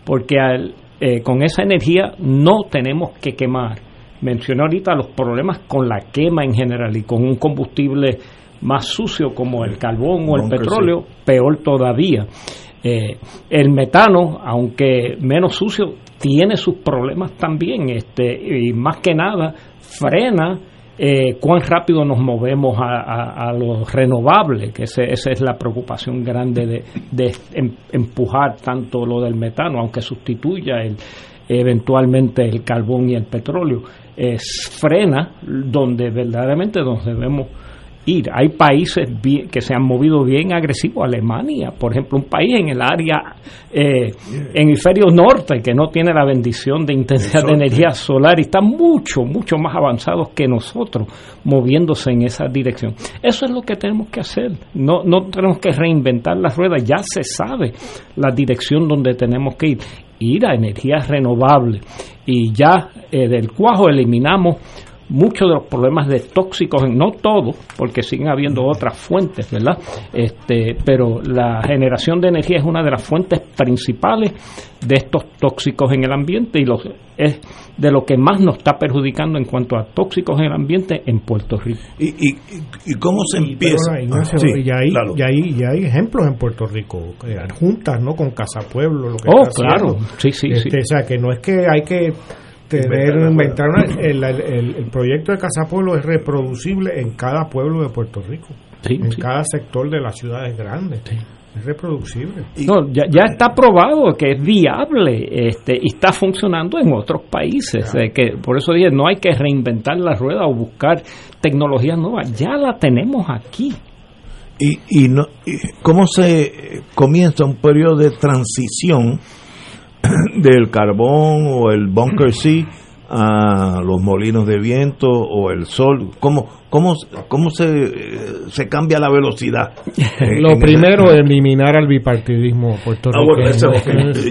Porque al, eh, con esa energía no tenemos que quemar. Mencioné ahorita los problemas con la quema en general y con un combustible más sucio como el carbón o el petróleo, peor todavía. Eh, el metano, aunque menos sucio, tiene sus problemas también, este, y más que nada frena eh, cuán rápido nos movemos a, a, los renovables, que esa es la preocupación grande de, de em, empujar tanto lo del metano, aunque sustituya el, eventualmente el carbón y el petróleo, frena donde verdaderamente nos debemos ir. Hay países que se han movido bien agresivos. Alemania, por ejemplo, un país en el área eh, hemisferio norte que no tiene la bendición de intensidad de energía solar y está mucho, mucho más avanzados que nosotros moviéndose en esa dirección. Eso es lo que tenemos que hacer. No, no tenemos que reinventar las ruedas. Ya se sabe la dirección donde tenemos que ir. Ir a energías renovables. Y ya eh, del cuajo eliminamos muchos de los problemas de tóxicos, no todos, porque siguen habiendo otras fuentes, ¿verdad? Este, pero la generación de energía es una de las fuentes principales de estos tóxicos en el ambiente y los, es de lo que más nos está perjudicando en cuanto a tóxicos en el ambiente en Puerto Rico. ¿Y, y, y cómo se empieza? y ya, hay, ya, hay, ya hay ejemplos en Puerto Rico, eh, juntas, ¿no? Con Casa Pueblo, lo que Oh, claro, sí, sí, este, sí. O sea, que no es que hay que tener inventar el, el, el, proyecto de Casa Pueblo es reproducible en cada pueblo de Puerto Rico, sí, en sí. cada sector de las ciudades grandes. Es reproducible. No, ya, ya está probado que es viable este, y está funcionando en otros países. Eh, que Por eso dije, no hay que reinventar la rueda o buscar tecnologías nuevas. Ya la tenemos aquí. ¿Y, y, no, y cómo se comienza un periodo de transición (coughs) del carbón o el bunker (coughs) C a los molinos de viento o el sol? ¿Cómo, cómo, cómo se, se cambia la velocidad? (laughs) Lo primero es eliminar al bipartidismo puertorriqueño. Ah, bueno, eso,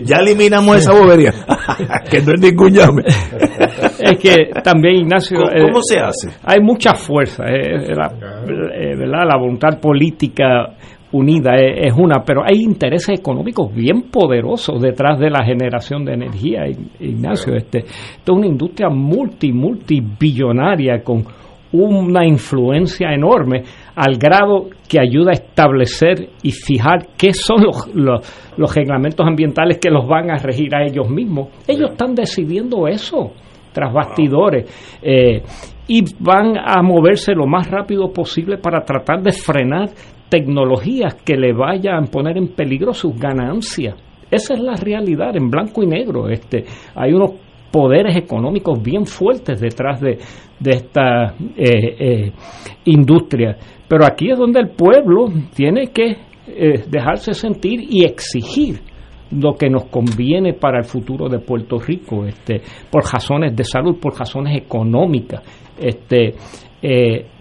(laughs) ya eliminamos esa bobería, (laughs) que no es ningún llame. es que también, Ignacio... ¿Cómo, eh, cómo se hace? Hay mucha fuerza, eh, la, eh, ¿verdad? La voluntad política unida es, una, pero hay intereses económicos bien poderosos detrás de la generación de energía, Ignacio. Este, esto es una industria multi, multibillonaria con una influencia enorme al grado que ayuda a establecer y fijar qué son los, los, los reglamentos ambientales que los van a regir a ellos mismos. Ellos están decidiendo eso tras bastidores eh, y van a moverse lo más rápido posible para tratar de frenar tecnologías que le vayan a poner en peligro sus ganancias. Esa es la realidad en blanco y negro. Este, hay unos poderes económicos bien fuertes detrás de, de esta eh, eh, industria. Pero aquí es donde el pueblo tiene que eh, dejarse sentir y exigir lo que nos conviene para el futuro de Puerto Rico, este, por razones de salud, por razones económicas. Este,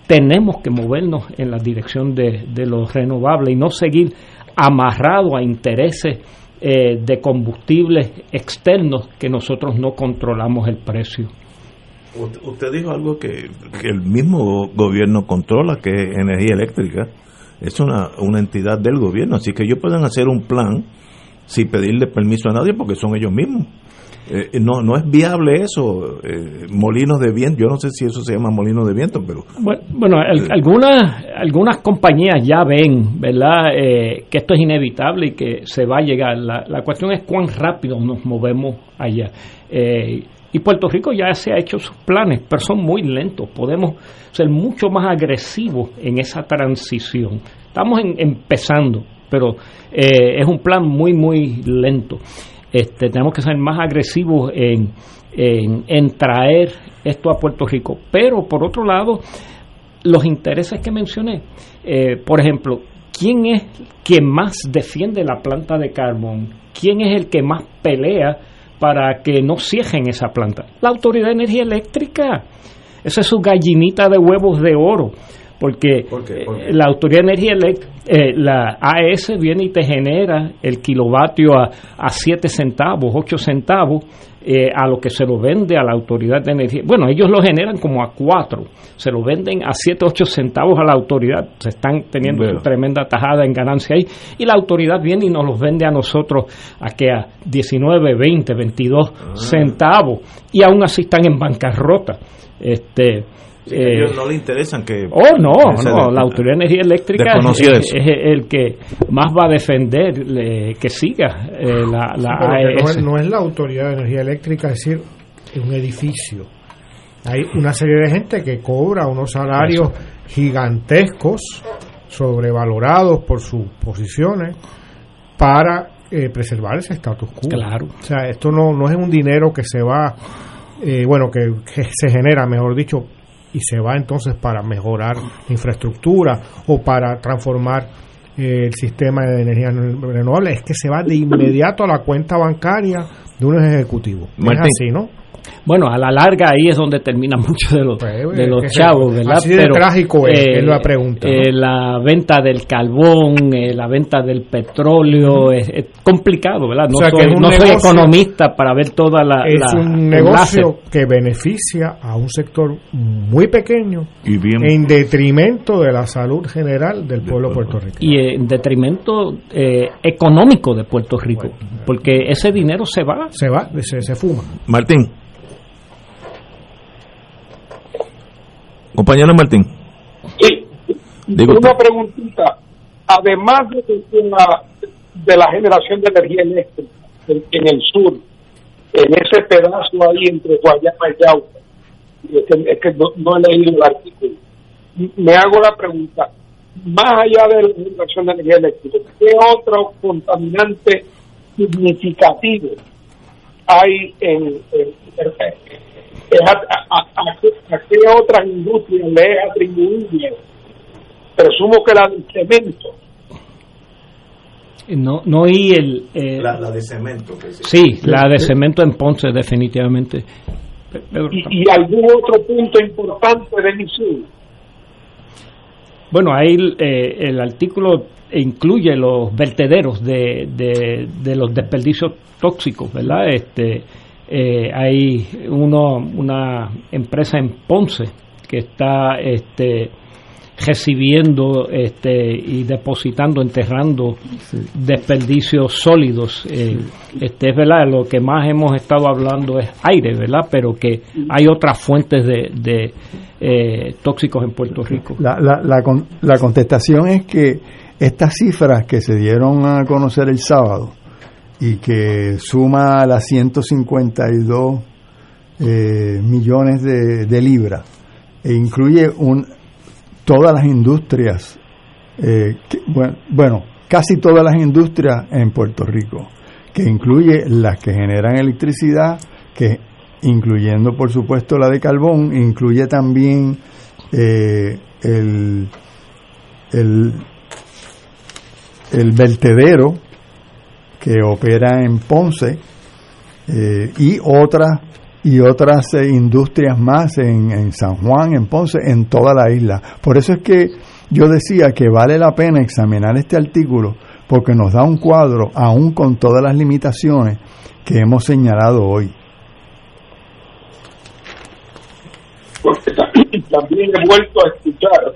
tenemos que movernos en la dirección de, de lo renovable y no seguir amarrado a intereses eh, de combustibles externos que nosotros no controlamos el precio. Usted dijo algo que, el mismo gobierno controla, que es energía eléctrica. Es una, una entidad del gobierno, así que ellos pueden hacer un plan sin pedirle permiso a nadie porque son ellos mismos. Eh, no, no es viable eso, eh, molinos de viento, yo no sé si eso se llama molinos de viento, pero... Bueno, bueno al- algunas, algunas compañías ya ven, ¿verdad?, eh, que esto es inevitable y que se va a llegar. La, la cuestión es cuán rápido nos movemos allá. Eh, y Puerto Rico ya se ha hecho sus planes, pero son muy lentos. Podemos ser mucho más agresivos en esa transición. Estamos en- empezando, pero eh, es un plan muy, muy lento. Este, tenemos que ser más agresivos en, en, traer esto a Puerto Rico. Pero, por otro lado, los intereses que mencioné, eh, por ejemplo, ¿quién es quien más defiende la planta de carbón? ¿Quién es el que más pelea para que no cierren esa planta? La Autoridad de Energía Eléctrica. Esa es su gallinita de huevos de oro. Porque eh, la Autoridad de Energía Eléctrica, eh, la AES viene y te genera el kilovatio a, a 7 centavos, 8 centavos, eh, a lo que se lo vende a la Autoridad de Energía. Bueno, ellos lo generan como a 4, se lo venden a 7, 8 centavos a la autoridad. Se están teniendo su tremenda tajada en ganancia ahí. Y la autoridad viene y nos los vende a nosotros a que a 19, 20, 22 centavos. Y aún así están en bancarrota. Este, Sí, eh, ellos no le interesan que... Oh, no, no, la Autoridad de Energía Eléctrica es, eso. es el que más va a defender eh, que siga eh, la, la Sí, no, es, no es la Autoridad de Energía Eléctrica, es decir, un edificio. Hay una serie de gente que cobra unos salarios gigantescos, sobrevalorados por sus posiciones, para eh, preservar ese status quo. Claro. O sea, esto no, no es un dinero que se va, eh, bueno, que, que se genera, mejor dicho, y se va entonces para mejorar la infraestructura o para transformar eh, el sistema de energía renovable, es que se va de inmediato a la cuenta bancaria de unos ejecutivos. Martín. Es así, ¿no? Bueno, a la larga ahí es donde termina (laughs) mucho de los, de los se- chavos, ¿verdad? así de trágico es, es la pregunta, ¿no? eh, la venta del carbón, eh, la venta del petróleo, es, es complicado, ¿verdad? No O sea, que soy, no soy economista para ver toda la... es la un enlace. negocio que beneficia a un sector muy pequeño Y bien- en detrimento de la salud general del pueblo puertorriqueño. y en detrimento eh, económico de Puerto Rico, porque ese dinero se va. Se va, se, se fuma. Martín. Compañero Martín. Sí. Digo Una preguntita. Además de la, de la generación de energía eléctrica en, en el sur, en ese pedazo ahí entre Guayama y Yauca, es que, es que no, no he leído el artículo, me hago la pregunta, más allá de la generación de energía eléctrica, ¿qué otro contaminante significativo hay en, en- en- es a, a- a- a qué- a qué otras industrias le es atribuible? Presumo que la del cemento. No, no oí el... eh, La, la de cemento. Que se- sí, la de cemento en Ponce, definitivamente. Y, y algún otro punto importante de Missouri. Bueno, ahí eh, el artículo incluye los vertederos de, de, de los desperdicios tóxicos, ¿verdad? Este, eh, hay uno, una empresa en Ponce que está este, recibiendo este, y depositando, enterrando desperdicios sólidos. Eh, este es verdad, lo que más hemos estado hablando es aire, ¿verdad? Pero que hay otras fuentes de, de eh, tóxicos en Puerto Rico. La, la, la, con- la contestación es que estas cifras que se dieron a conocer el sábado y que suma las 152 eh, millones de, libras e incluye todas las industrias, eh, bueno, casi todas las industrias en Puerto Rico, que incluye las que generan electricidad, que incluyendo por supuesto la de carbón, incluye también eh, el, el, el vertedero que opera en Ponce eh, y otras y otras eh, industrias más en, San Juan, en Ponce, en toda la isla. Por eso es que yo decía que vale la pena examinar este artículo porque nos da un cuadro, aún con todas las limitaciones que hemos señalado hoy. porque también he vuelto a escuchar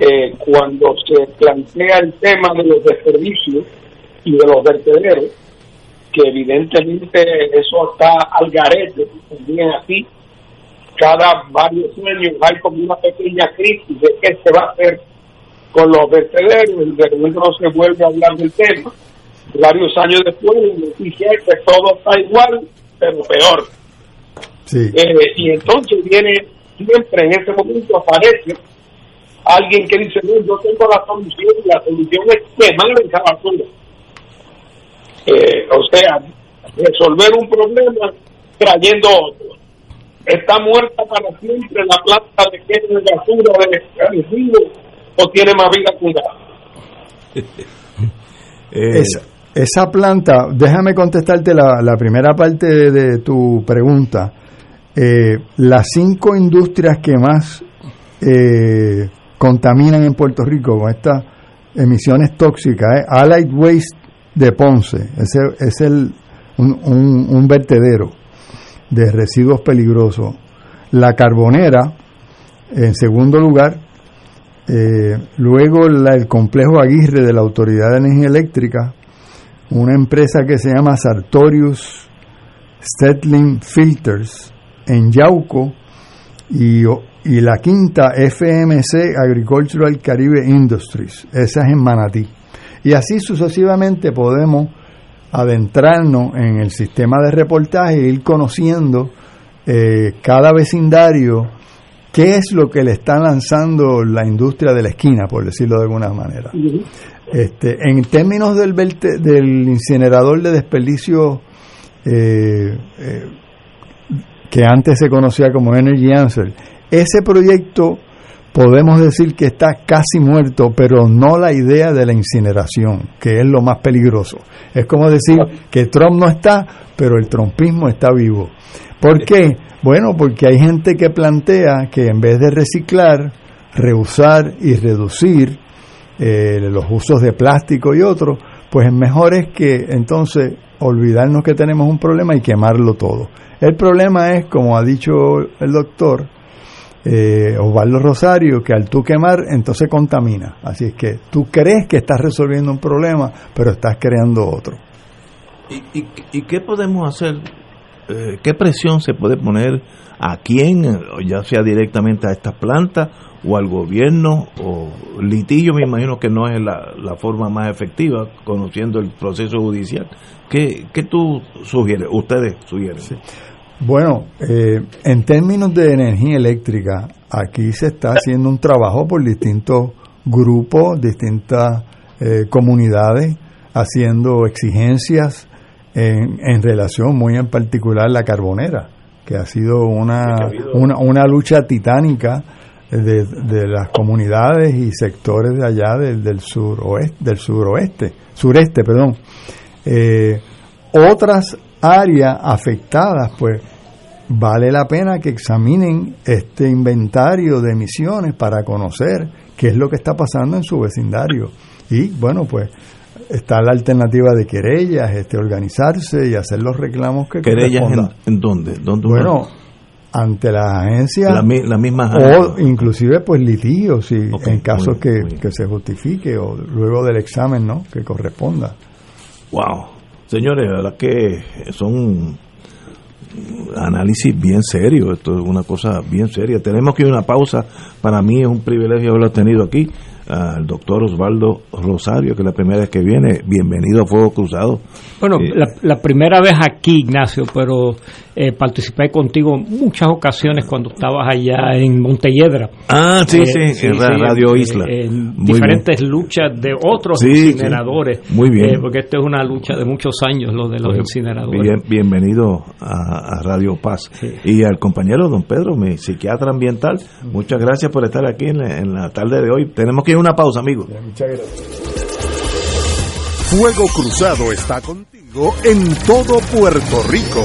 eh, cuando se plantea el tema de los desperdicios y de los vertederos, que evidentemente eso está al garete, también así, cada varios años hay como una pequeña crisis de qué se va a hacer con los vertederos, y de repente no se vuelve a hablar del tema. Varios años después, dice que todo está igual, pero peor. Eh, y entonces viene, siempre en ese momento aparece alguien que dice, no, yo tengo la solución, y la solución es quemar cada basura. Eh, o sea, resolver un problema trayendo otro. Está muerta para siempre la planta de quema de basura de residuos o tiene más vida que un (laughs) Eh, Esa, esa planta, déjame contestarte la, la primera parte de, de tu pregunta. Eh, las cinco industrias que más eh, contaminan en Puerto Rico con estas emisiones tóxicas Allied Waste de Ponce, ese es el, un, un- vertedero de residuos peligrosos. La Carbonera, en segundo lugar, eh, luego el complejo Aguirre de la Autoridad de Energía Eléctrica, una empresa que se llama Sartorius Stetling Filters en Yauco y, y la quinta FMC Agricultural Caribe Industries, esa es en Manatí. Y así sucesivamente podemos adentrarnos en el sistema de reportaje e ir conociendo eh, cada vecindario qué es lo que le está lanzando la industria de la esquina, por decirlo de alguna manera. Este, en términos del, verte- del incinerador de desperdicio eh, eh, que antes se conocía como Energy Answer, ese proyecto podemos decir que está casi muerto, pero no la idea de la incineración, que es lo más peligroso. Es como decir que Trump no está, pero el trumpismo está vivo. ¿Por qué? Bueno, porque hay gente que plantea que en vez de reciclar, reusar y reducir eh, los usos de plástico y otros, pues es mejor es que entonces olvidarnos que tenemos un problema y quemarlo todo. El problema es, como ha dicho el doctor eh, Osvaldo Rosario, que al tú quemar, entonces contamina. Así es que tú crees que estás resolviendo un problema, pero estás creando otro. ¿Y, y, y qué podemos hacer? Eh, ¿Qué presión se puede poner a quién, ya sea directamente a estas plantas o al gobierno? O litigio, me imagino que no es la, la forma más efectiva, conociendo el proceso judicial. ¿Qué, qué tú sugieres? Ustedes sugieren. Bueno, eh, en términos de energía eléctrica, aquí se está haciendo un trabajo por distintos grupos, distintas eh, comunidades, haciendo exigencias en, en relación muy en particular la carbonera, que ha sido una, una, una lucha titánica de, de las comunidades y sectores de allá del, del suroeste, del suroeste, sureste, perdón. Eh, otras áreas afectadas, pues vale la pena que examinen este inventario de emisiones para conocer qué es lo que está pasando en su vecindario. Y bueno, pues está la alternativa de querellas, este organizarse y hacer los reclamos que ¿Querellas en, en dónde? ¿Dónde Bueno, ante las agencias La la misma o inclusive pues litigios si en casos que, que se justifique o luego del examen no que corresponda Wow. Señores, la verdad que son análisis bien serios, esto es una cosa bien seria. Tenemos que ir a una pausa. Para mí es un privilegio haberlo tenido aquí, al doctor Osvaldo Rosario, que es la primera vez que viene. Bienvenido a Fuego Cruzado. Bueno, Eh, la, la primera vez aquí, Ignacio, pero eh, participé contigo en muchas ocasiones cuando estabas allá en Montelledra. Ah, sí, Eh, sí, en Ra- Radio Isla. En Muy diferentes luchas de otros Sí, sí. incineradores. Muy bien. Eh, porque esto es una lucha de muchos años, lo de los Pues, incineradores. bien- bienvenido a, a Radio Paz. Y al compañero don Pedro, mi psiquiatra ambiental, muchas gracias por estar aquí en la, en la tarde de hoy. Tenemos que ir a una pausa, amigos. muchas gracias Fuego Cruzado está contigo en todo Puerto Rico.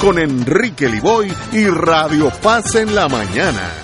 con Enrique Liboy y Radio Paz en la mañana.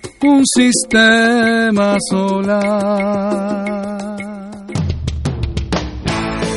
un sistema solar.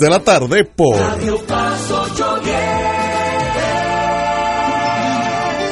de la tarde por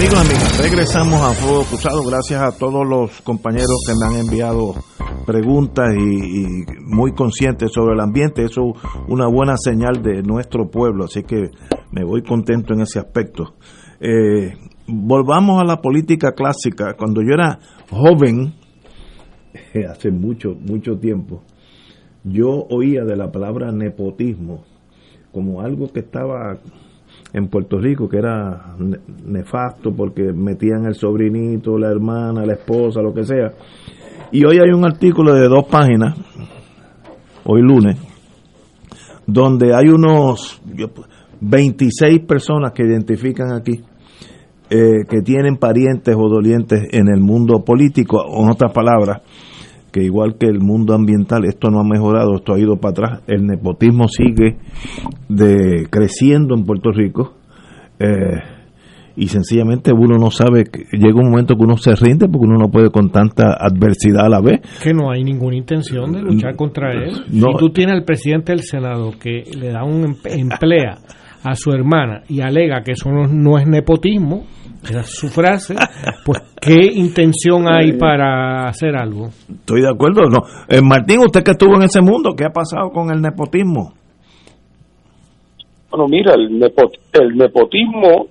Amigos, amigas, regresamos a Fuego Cruzado. Gracias a todos los compañeros que me han enviado preguntas y, muy conscientes sobre el ambiente. Eso es una buena señal de nuestro pueblo, así que me voy contento en ese aspecto. Eh, volvamos a la política clásica. Cuando yo era joven, (laughs) hace mucho, mucho tiempo, yo oía de la palabra nepotismo como algo que estaba en Puerto Rico que era ne- nefasto porque metían el sobrinito, la hermana, la esposa, lo que sea. Y hoy hay un artículo de dos páginas, hoy lunes, donde hay unos yo, 26 personas que identifican aquí eh, que tienen parientes o dolientes en el mundo político, en otras palabras, que igual que el mundo ambiental, esto no ha mejorado, esto ha ido para atrás, el nepotismo sigue de, creciendo en Puerto Rico. Eh, y sencillamente uno no sabe, llega un momento que uno se rinde porque uno no puede con tanta adversidad a la vez. Que no hay ninguna intención de luchar contra él. si tú tienes al presidente del Senado que le da un emplea a su hermana y alega que eso no, es nepotismo, es su frase, pues ¿qué intención hay para hacer algo? Estoy de acuerdo, no. Eh, Martín, usted que estuvo en ese mundo, ¿qué ha pasado con el nepotismo? Bueno, mira, el, el nepotismo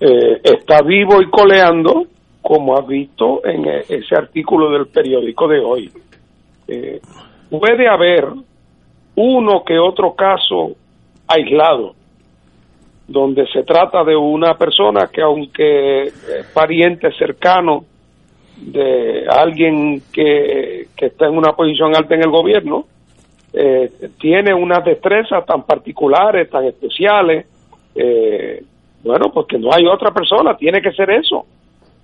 eh, está vivo y coleando, como has visto en e, ese artículo del periódico de hoy. Eh, puede haber uno que otro caso aislado, donde se trata de una persona que aunque es pariente cercano de alguien que, que está en una posición alta en el gobierno, eh, tiene unas destrezas tan particulares, tan especiales, eh, bueno, pues que no hay otra persona, tiene que ser eso.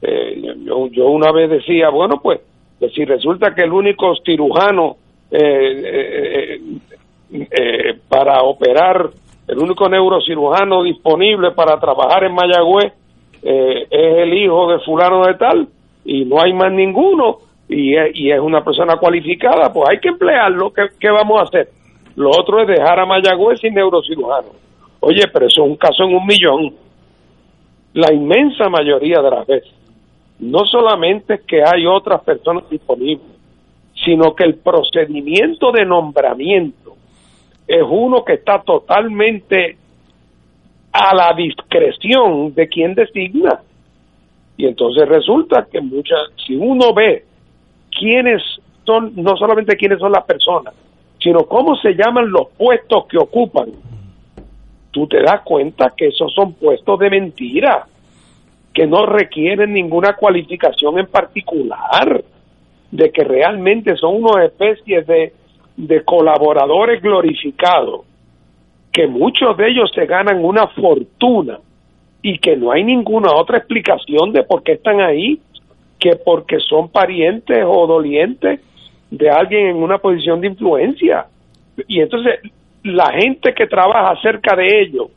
Eh, yo, yo, una vez decía, bueno, pues, pues si resulta que el único cirujano eh, eh, para operar, el único neurocirujano disponible para trabajar en Mayagüez es el hijo de fulano de tal y no hay más ninguno y es, es una persona cualificada, pues hay que emplearlo. ¿Qué, ¿Qué vamos a hacer? Lo otro es dejar a Mayagüez sin neurocirujano. Oye, pero eso es un caso en un millón la inmensa mayoría de las veces, no solamente que hay otras personas disponibles, sino que el procedimiento de nombramiento es uno que está totalmente a la discreción de quien designa. Y entonces resulta que muchas, si uno ve quiénes son, no solamente quiénes son las personas, sino cómo se llaman los puestos que ocupan, tú te das cuenta que esos son puestos de mentira, que no requieren ninguna cualificación en particular, de que realmente son una especie de, de colaboradores glorificados, que muchos de ellos se ganan una fortuna y que no hay ninguna otra explicación de por qué están ahí que porque son parientes o dolientes de alguien en una posición de influencia. Y entonces la gente que trabaja cerca de ellos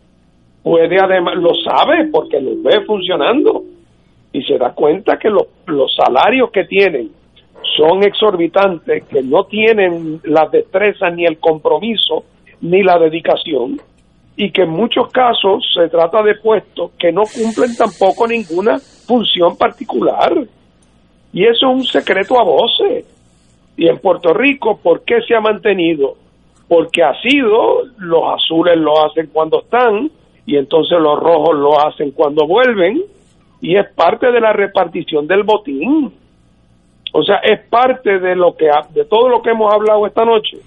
puede además, lo sabe porque lo ve funcionando y se da cuenta que los, los salarios que tienen son exorbitantes, que no tienen la destreza ni el compromiso ni la dedicación y que en muchos casos se trata de puestos que no cumplen tampoco ninguna función particular. Y eso es un secreto a voces. Y en Puerto Rico, ¿por qué se ha mantenido? porque ha sido, los azules lo hacen cuando están y entonces los rojos lo hacen cuando vuelven y es parte de la repartición del botín. O sea, es parte de lo que de todo lo que hemos hablado esta noche.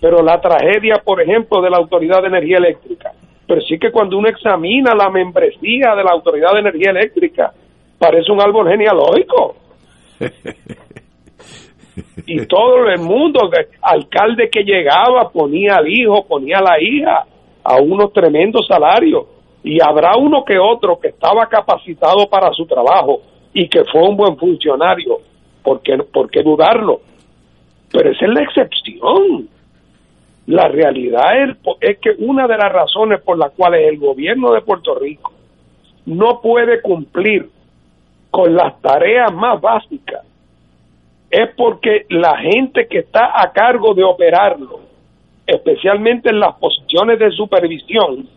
Pero la tragedia, por ejemplo, de la Autoridad de Energía Eléctrica, pero sí que cuando uno examina la membresía de la Autoridad de Energía Eléctrica, parece un árbol genealógico. (laughs) y todo el mundo, alcalde que llegaba ponía al hijo, ponía a la hija a unos tremendos salarios y habrá uno que otro que estaba capacitado para su trabajo y que fue un buen funcionario, ¿por qué, por dudarlo? Pero esa es la excepción. La realidad es, es que una de las razones por las cuales el gobierno de Puerto Rico no puede cumplir con las tareas más básicas es porque la gente que está a cargo de operarlo, especialmente en las posiciones de supervisión,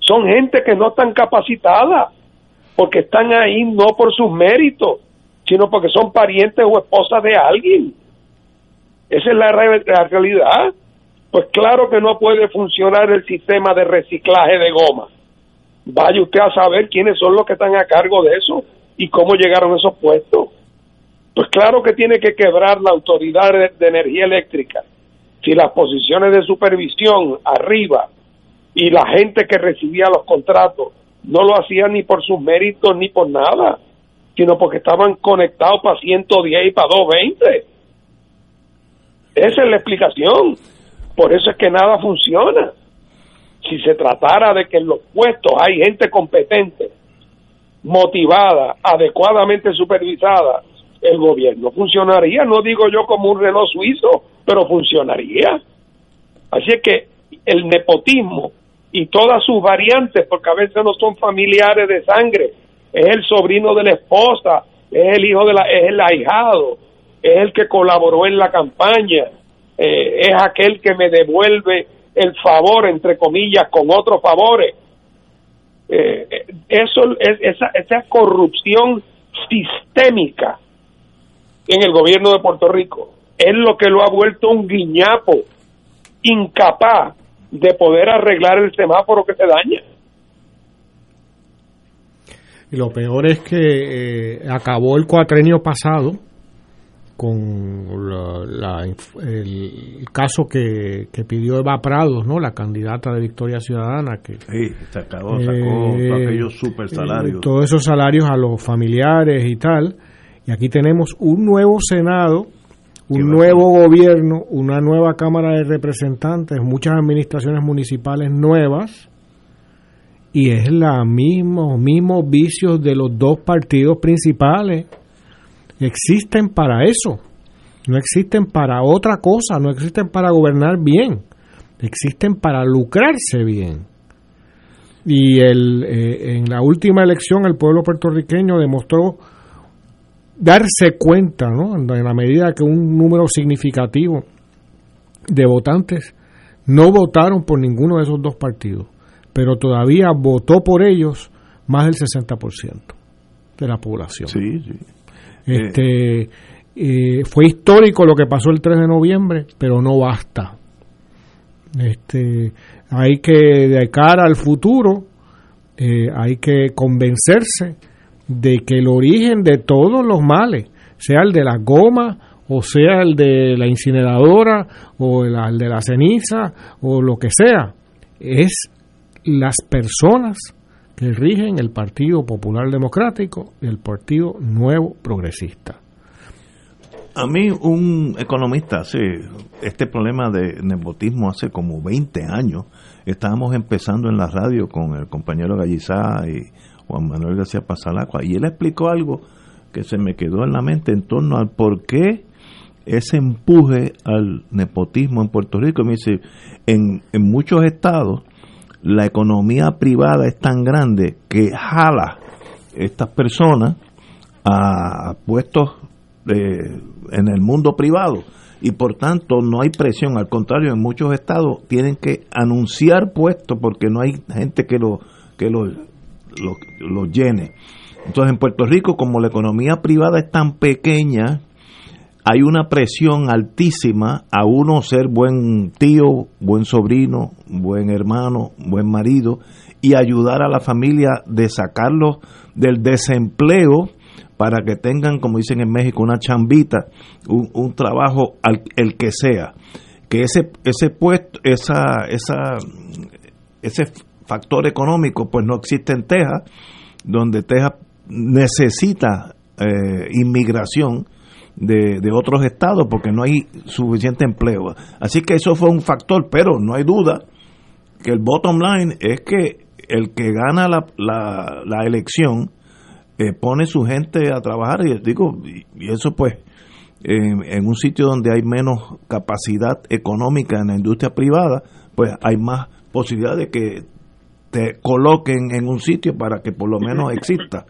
son gente que no están capacitadas, porque están ahí no por sus méritos, sino porque son parientes o esposas de alguien. Esa es la, la realidad. Pues claro que no puede funcionar el sistema de reciclaje de goma. Vaya usted a saber quiénes son los que están a cargo de eso y cómo llegaron a esos puestos. Pues claro que tiene que quebrar la autoridad de, energía eléctrica. Si las posiciones de supervisión arriba y la gente que recibía los contratos no lo hacían ni por sus méritos ni por nada, sino porque estaban conectados para 110 y para 220. Esa es la explicación. Por eso es que nada funciona. Si se tratara de que en los puestos hay gente competente motivada, adecuadamente supervisada, el gobierno funcionaría, no digo yo como un reloj suizo, pero funcionaría. Así es que el nepotismo y todas sus variantes, porque a veces no son familiares de sangre, es el sobrino de la esposa, es el hijo de la, es el ahijado, es el que colaboró en la campaña, eh, es aquel que me devuelve el favor, entre comillas, con otros favores. Eh, eso, es, esa, esa corrupción sistémica en el gobierno de Puerto Rico es lo que lo ha vuelto un guiñapo incapaz de poder arreglar el semáforo que se daña. Y lo peor es que eh, acabó el cuatrenio pasado con la, el caso que, que, pidió Eva Prados, ¿no? La candidata de Victoria Ciudadana que sí, sacó, sacó eh, aquellos super salarios. todos esos salarios a los familiares y tal. Y aquí tenemos un nuevo Senado, un nuevo gobierno, una nueva Cámara de Representantes, muchas administraciones municipales nuevas y es la mismo mismos vicios de los dos partidos principales existen para eso, no existen para otra cosa, no existen para gobernar bien, existen para lucrarse bien. Y el, eh, en la última elección el pueblo puertorriqueño demostró darse cuenta, ¿no? en la medida que un número significativo de votantes no votaron por ninguno de esos dos partidos, pero todavía votó por ellos más del 60% de la población. Sí, sí. Este, eh, fue histórico lo que pasó el 3 de noviembre, pero no basta. Este, hay que, de cara al futuro, eh, hay que convencerse de que el origen de todos los males, sea el de la goma, o sea el de la incineradora, o el de la ceniza, o lo que sea, es las personas que rigen el Partido Popular Democrático y el Partido Nuevo Progresista. A mí un economista hace este problema de nepotismo hace como 20 años. Estábamos empezando en la radio con el compañero Gallizá y Juan Manuel García Pasalacua y él explicó algo que se me quedó en la mente en torno al por qué ese empuje al nepotismo en Puerto Rico. Me dice, en, en muchos estados la economía privada es tan grande que jala estas personas a puestos en el mundo privado y por tanto no hay presión, al contrario, en muchos estados tienen que anunciar puestos porque no hay gente que lo que lo, lo llene. Entonces en Puerto Rico, como la economía privada es tan pequeña, hay una presión altísima a uno ser buen tío, buen sobrino, buen hermano, buen marido y ayudar a la familia de sacarlos del desempleo para que tengan, como dicen en México, una chambita, un, trabajo al, el que sea. Que ese, ese puesto, esa, esa, ese factor económico, pues no existe en Texas, donde Texas necesita eh, inmigración de, de otros estados porque no hay suficiente empleo. Así que eso fue un factor, pero no hay duda que el bottom line es que el que gana la, la, la elección eh, pone su gente a trabajar y digo y, eso pues en un sitio donde hay menos capacidad económica en la industria privada pues hay más posibilidad de que te coloquen en un sitio para que por lo menos exista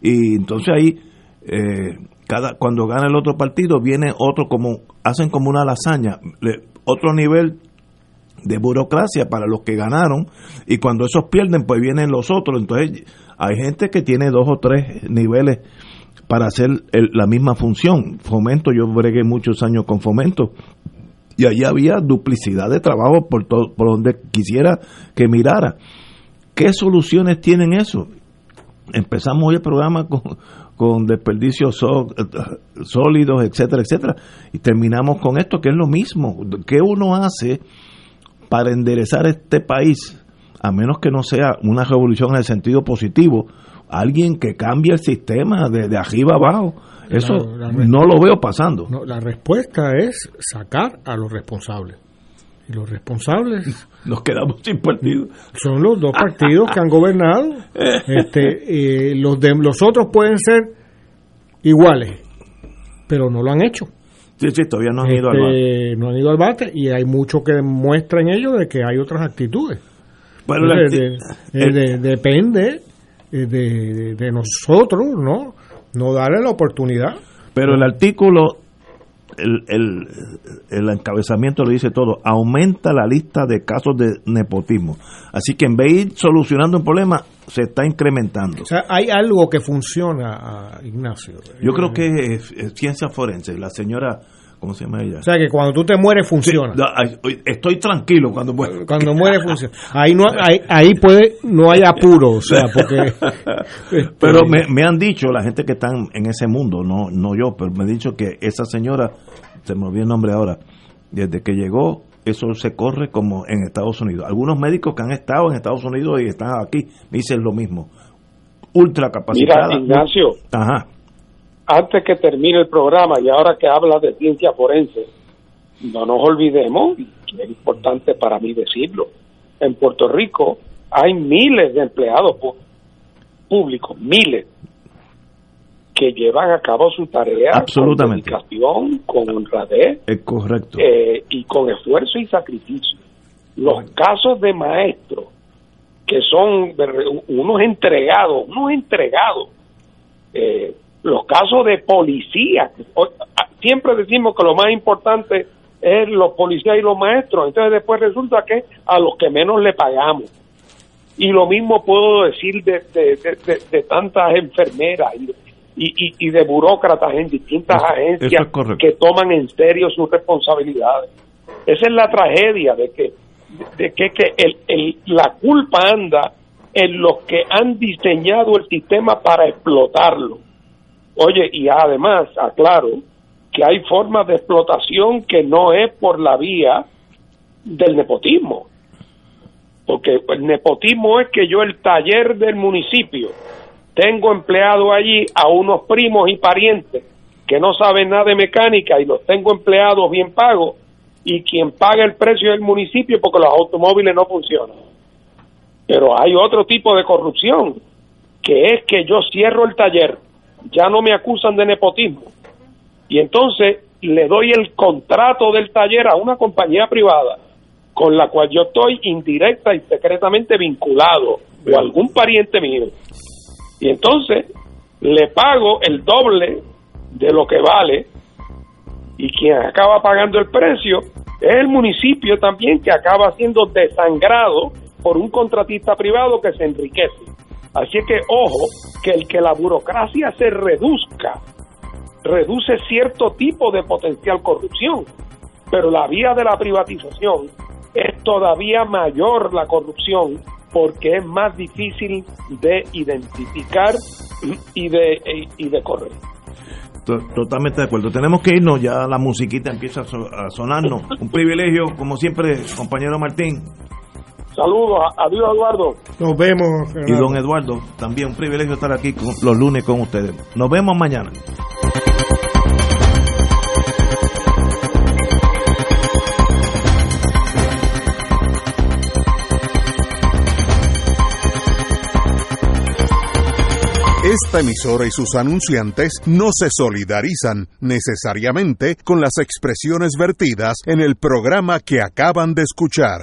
y entonces ahí eh, cada cuando gana el otro partido viene otro como hacen como una lasaña otro nivel de burocracia para los que ganaron y cuando esos pierden pues vienen los otros. Entonces hay gente que tiene dos o tres niveles para hacer la misma función. Fomento yo bregué muchos años con fomento y allí había duplicidad de trabajo por todo, por donde quisiera que mirara. Qué soluciones tienen eso empezamos hoy el programa con con desperdicios sólidos, etcétera, etcétera. Y terminamos con esto, que es lo mismo. ¿Qué uno hace para enderezar este país, a menos que no sea una revolución en el sentido positivo? Alguien que cambie el sistema de, de arriba abajo. Eso no lo veo pasando. la respuesta es sacar a los responsables. Y los responsables Nos quedamos sin partido. son los dos partidos que han gobernado. (laughs) Este, eh, los, de, los otros pueden ser iguales, pero no lo han hecho. Sí, sí, todavía no han ido al Este, no han ido al bate y hay mucho que demuestra en ello de que hay otras actitudes. Bueno, la Entonces, acti- de- de- de- depende eh, de, de nosotros, ¿no? No darle la oportunidad. Pero el artículo, el, el, el encabezamiento lo dice todo, aumenta la lista de casos de nepotismo. Así que en vez de ir solucionando un problema, se está incrementando. O sea, hay algo que funciona, ah, Ignacio. Yo creo que es, es ciencia forense. La señora, ¿cómo se llama ella? O sea, que cuando tú te mueres funciona. Sí, estoy tranquilo cuando muero. Cuando muere funciona. Ahí no (laughs) ahí, ahí puede no hay apuro, o sea, porque (laughs) Pero me, me han dicho la gente que están en ese mundo, no no yo, pero me han dicho que esa señora, se me olvidó el nombre ahora, desde que llegó, eso se corre como en Estados Unidos. Algunos médicos que han estado en Estados Unidos y están aquí me dicen lo mismo. Ultra capacitada. Mira, Ignacio, Ajá. Antes que termine el programa y ahora que habla de ciencia forense, no nos olvidemos, es importante para mí decirlo, en Puerto Rico hay miles de empleados públicos, miles, que llevan a cabo su tarea Absolutamente. con dedicación, con honradez Es correcto. eh, y con esfuerzo y sacrificio. Los casos de maestros que son unos entregados, unos entregados, eh, los casos de policía, siempre decimos que lo más importante es los policías y los maestros, entonces después resulta que a los que menos le pagamos. Y lo mismo puedo decir de, de, de- de- tantas enfermeras y, y, y- de burócratas en distintas Eso- agencias eso es correcto. que toman en serio sus responsabilidades. Esa es la tragedia de que, de que, que el, el- la culpa anda en los que han diseñado el sistema para explotarlo. Oye, y además, aclaro, que hay formas de explotación que no es por la vía del nepotismo. Porque el nepotismo es que yo el taller del municipio tengo empleado allí a unos primos y parientes que no saben nada de mecánica y los tengo empleados bien pagos y quien paga el precio es el municipio porque los automóviles no funcionan. Pero hay otro tipo de corrupción, que es que yo cierro el taller, ya no me acusan de nepotismo, y entonces le doy el contrato del taller a una compañía privada con la cual yo estoy indirecta y secretamente vinculado, o algún pariente mío. Y entonces le pago el doble de lo que vale y quien acaba pagando el precio es el municipio también que acaba siendo desangrado por un contratista privado que se enriquece. Así que ojo, que el que la burocracia se reduzca, reduce cierto tipo de potencial corrupción, pero la vía de la privatización es todavía mayor la corrupción porque es más difícil de identificar y de, y de correr. To- Totalmente de acuerdo. Tenemos que irnos, ya la musiquita empieza a sonarnos. Un privilegio, como siempre, compañero Martín Saludos, adiós Eduardo. Nos vemos. y don Eduardo. También un privilegio estar aquí con- los lunes con ustedes. Nos vemos mañana. Esta emisora y sus anunciantes no se solidarizan necesariamente con las expresiones vertidas en el programa que acaban de escuchar.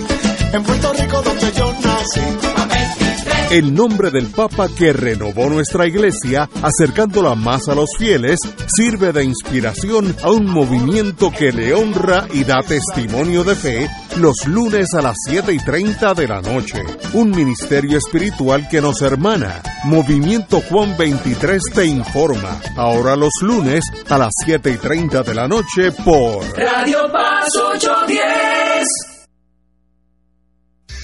en Puerto Rico donde yo nací. El nombre del Papa que renovó nuestra iglesia, acercándola más a los fieles, sirve de inspiración a un movimiento que le honra y da testimonio de fe los lunes a las 7 y 30 de la noche. Un ministerio espiritual que nos hermana. Movimiento Juan 23 te informa. Ahora los lunes a las 7 y 30 de la noche por Radio Paz 810.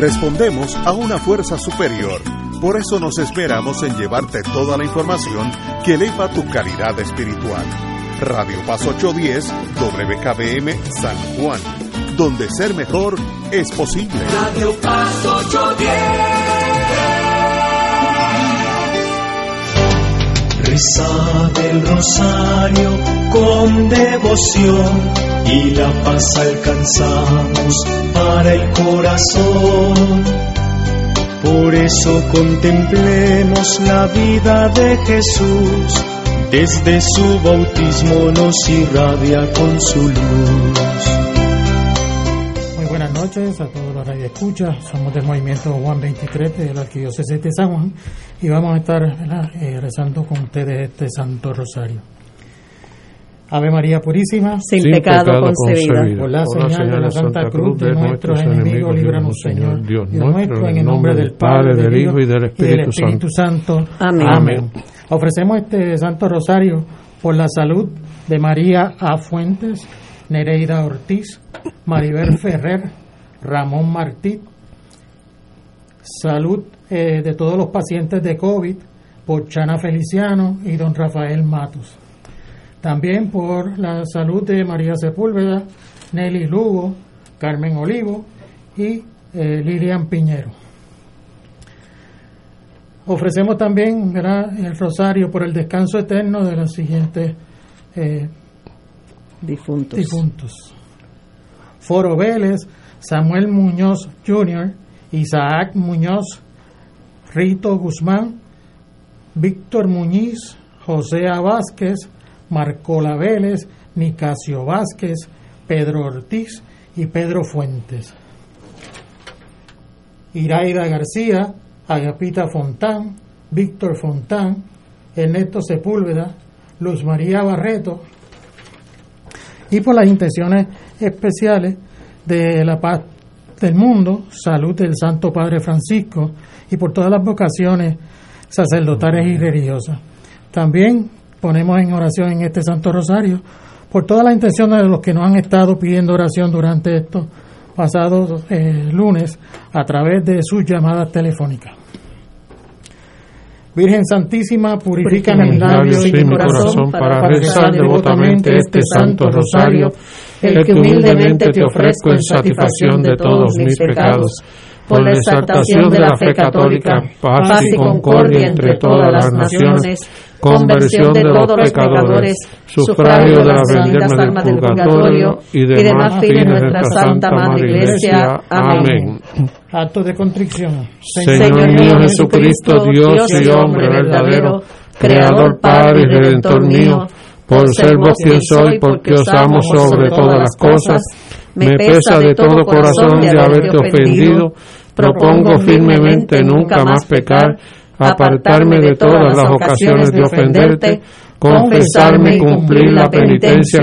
Respondemos a una fuerza superior. Por eso nos esperamos en llevarte toda la información que eleva tu calidad espiritual. Radio Paz 810, WKBM San Juan, donde ser mejor es posible. Radio Paz 810. Reza del rosario con devoción y la paz alcanzamos para el corazón. Por eso contemplemos la vida de Jesús, desde su bautismo nos irradia con su luz. Buenas noches a todos los radioescuchas. Somos del movimiento Juan 23 de la Arquidiócesis de San Juan y vamos a estar eh, rezando con ustedes este Santo Rosario. Ave María Purísima, sin, sin pecado, pecado concebida. Por la señal de la Santa Cruz de nuestros enemigos, líbranos, Señor. Dios, Dios nuestro, en el nombre del Padre, del Hijo y del Espíritu, y del Espíritu Santo. Santo. Amén. Amén. Ofrecemos este Santo Rosario por la salud de María A. Fuentes, Nereida Ortiz, Maribel Ferrer, Ramón Martí, salud eh, de todos los pacientes de COVID por Chana Feliciano y don Rafael Matos. También por la salud de María Sepúlveda, Nelly Lugo, Carmen Olivo y eh, Lilian Piñero. Ofrecemos también el rosario por el descanso eterno de los siguientes eh, difuntos. Foro Vélez, Samuel Muñoz Jr., Isaac Muñoz, Rito Guzmán, Víctor Muñiz, José Vázquez, Marcola Vélez, Nicasio Vázquez, Pedro Ortiz y Pedro Fuentes. Iraida García, Agapita Fontán, Víctor Fontán, Ernesto Sepúlveda, Luz María Barreto, y por las intenciones especiales de la paz del mundo, salud del Santo Padre Francisco y por todas las vocaciones sacerdotales y religiosas. También ponemos en oración en este Santo Rosario por todas las intenciones de los que nos han estado pidiendo oración durante estos pasados eh, lunes a través de sus llamadas telefónicas. Virgen Santísima, purifica mis labios y mi corazón para rezar devotamente este Santo Rosario, el que humildemente te ofrezco en satisfacción de todos mis pecados, por la exaltación de la fe católica, paz y concordia entre todas las naciones, conversión de todos los pecadores, sufragio de las benditas almas del purgatorio y demás fines de nuestra Santa Madre Iglesia. Amén. Acto de contrición. Señor mío Jesucristo, Dios y hombre verdadero, Creador, Padre y Redentor mío, por ser vos quien soy, porque os amo sobre todas las cosas, me pesa de todo corazón de haberte ofendido, propongo firmemente nunca más pecar, apartarme de todas las ocasiones de ofenderte, confesarme y cumplir la penitencia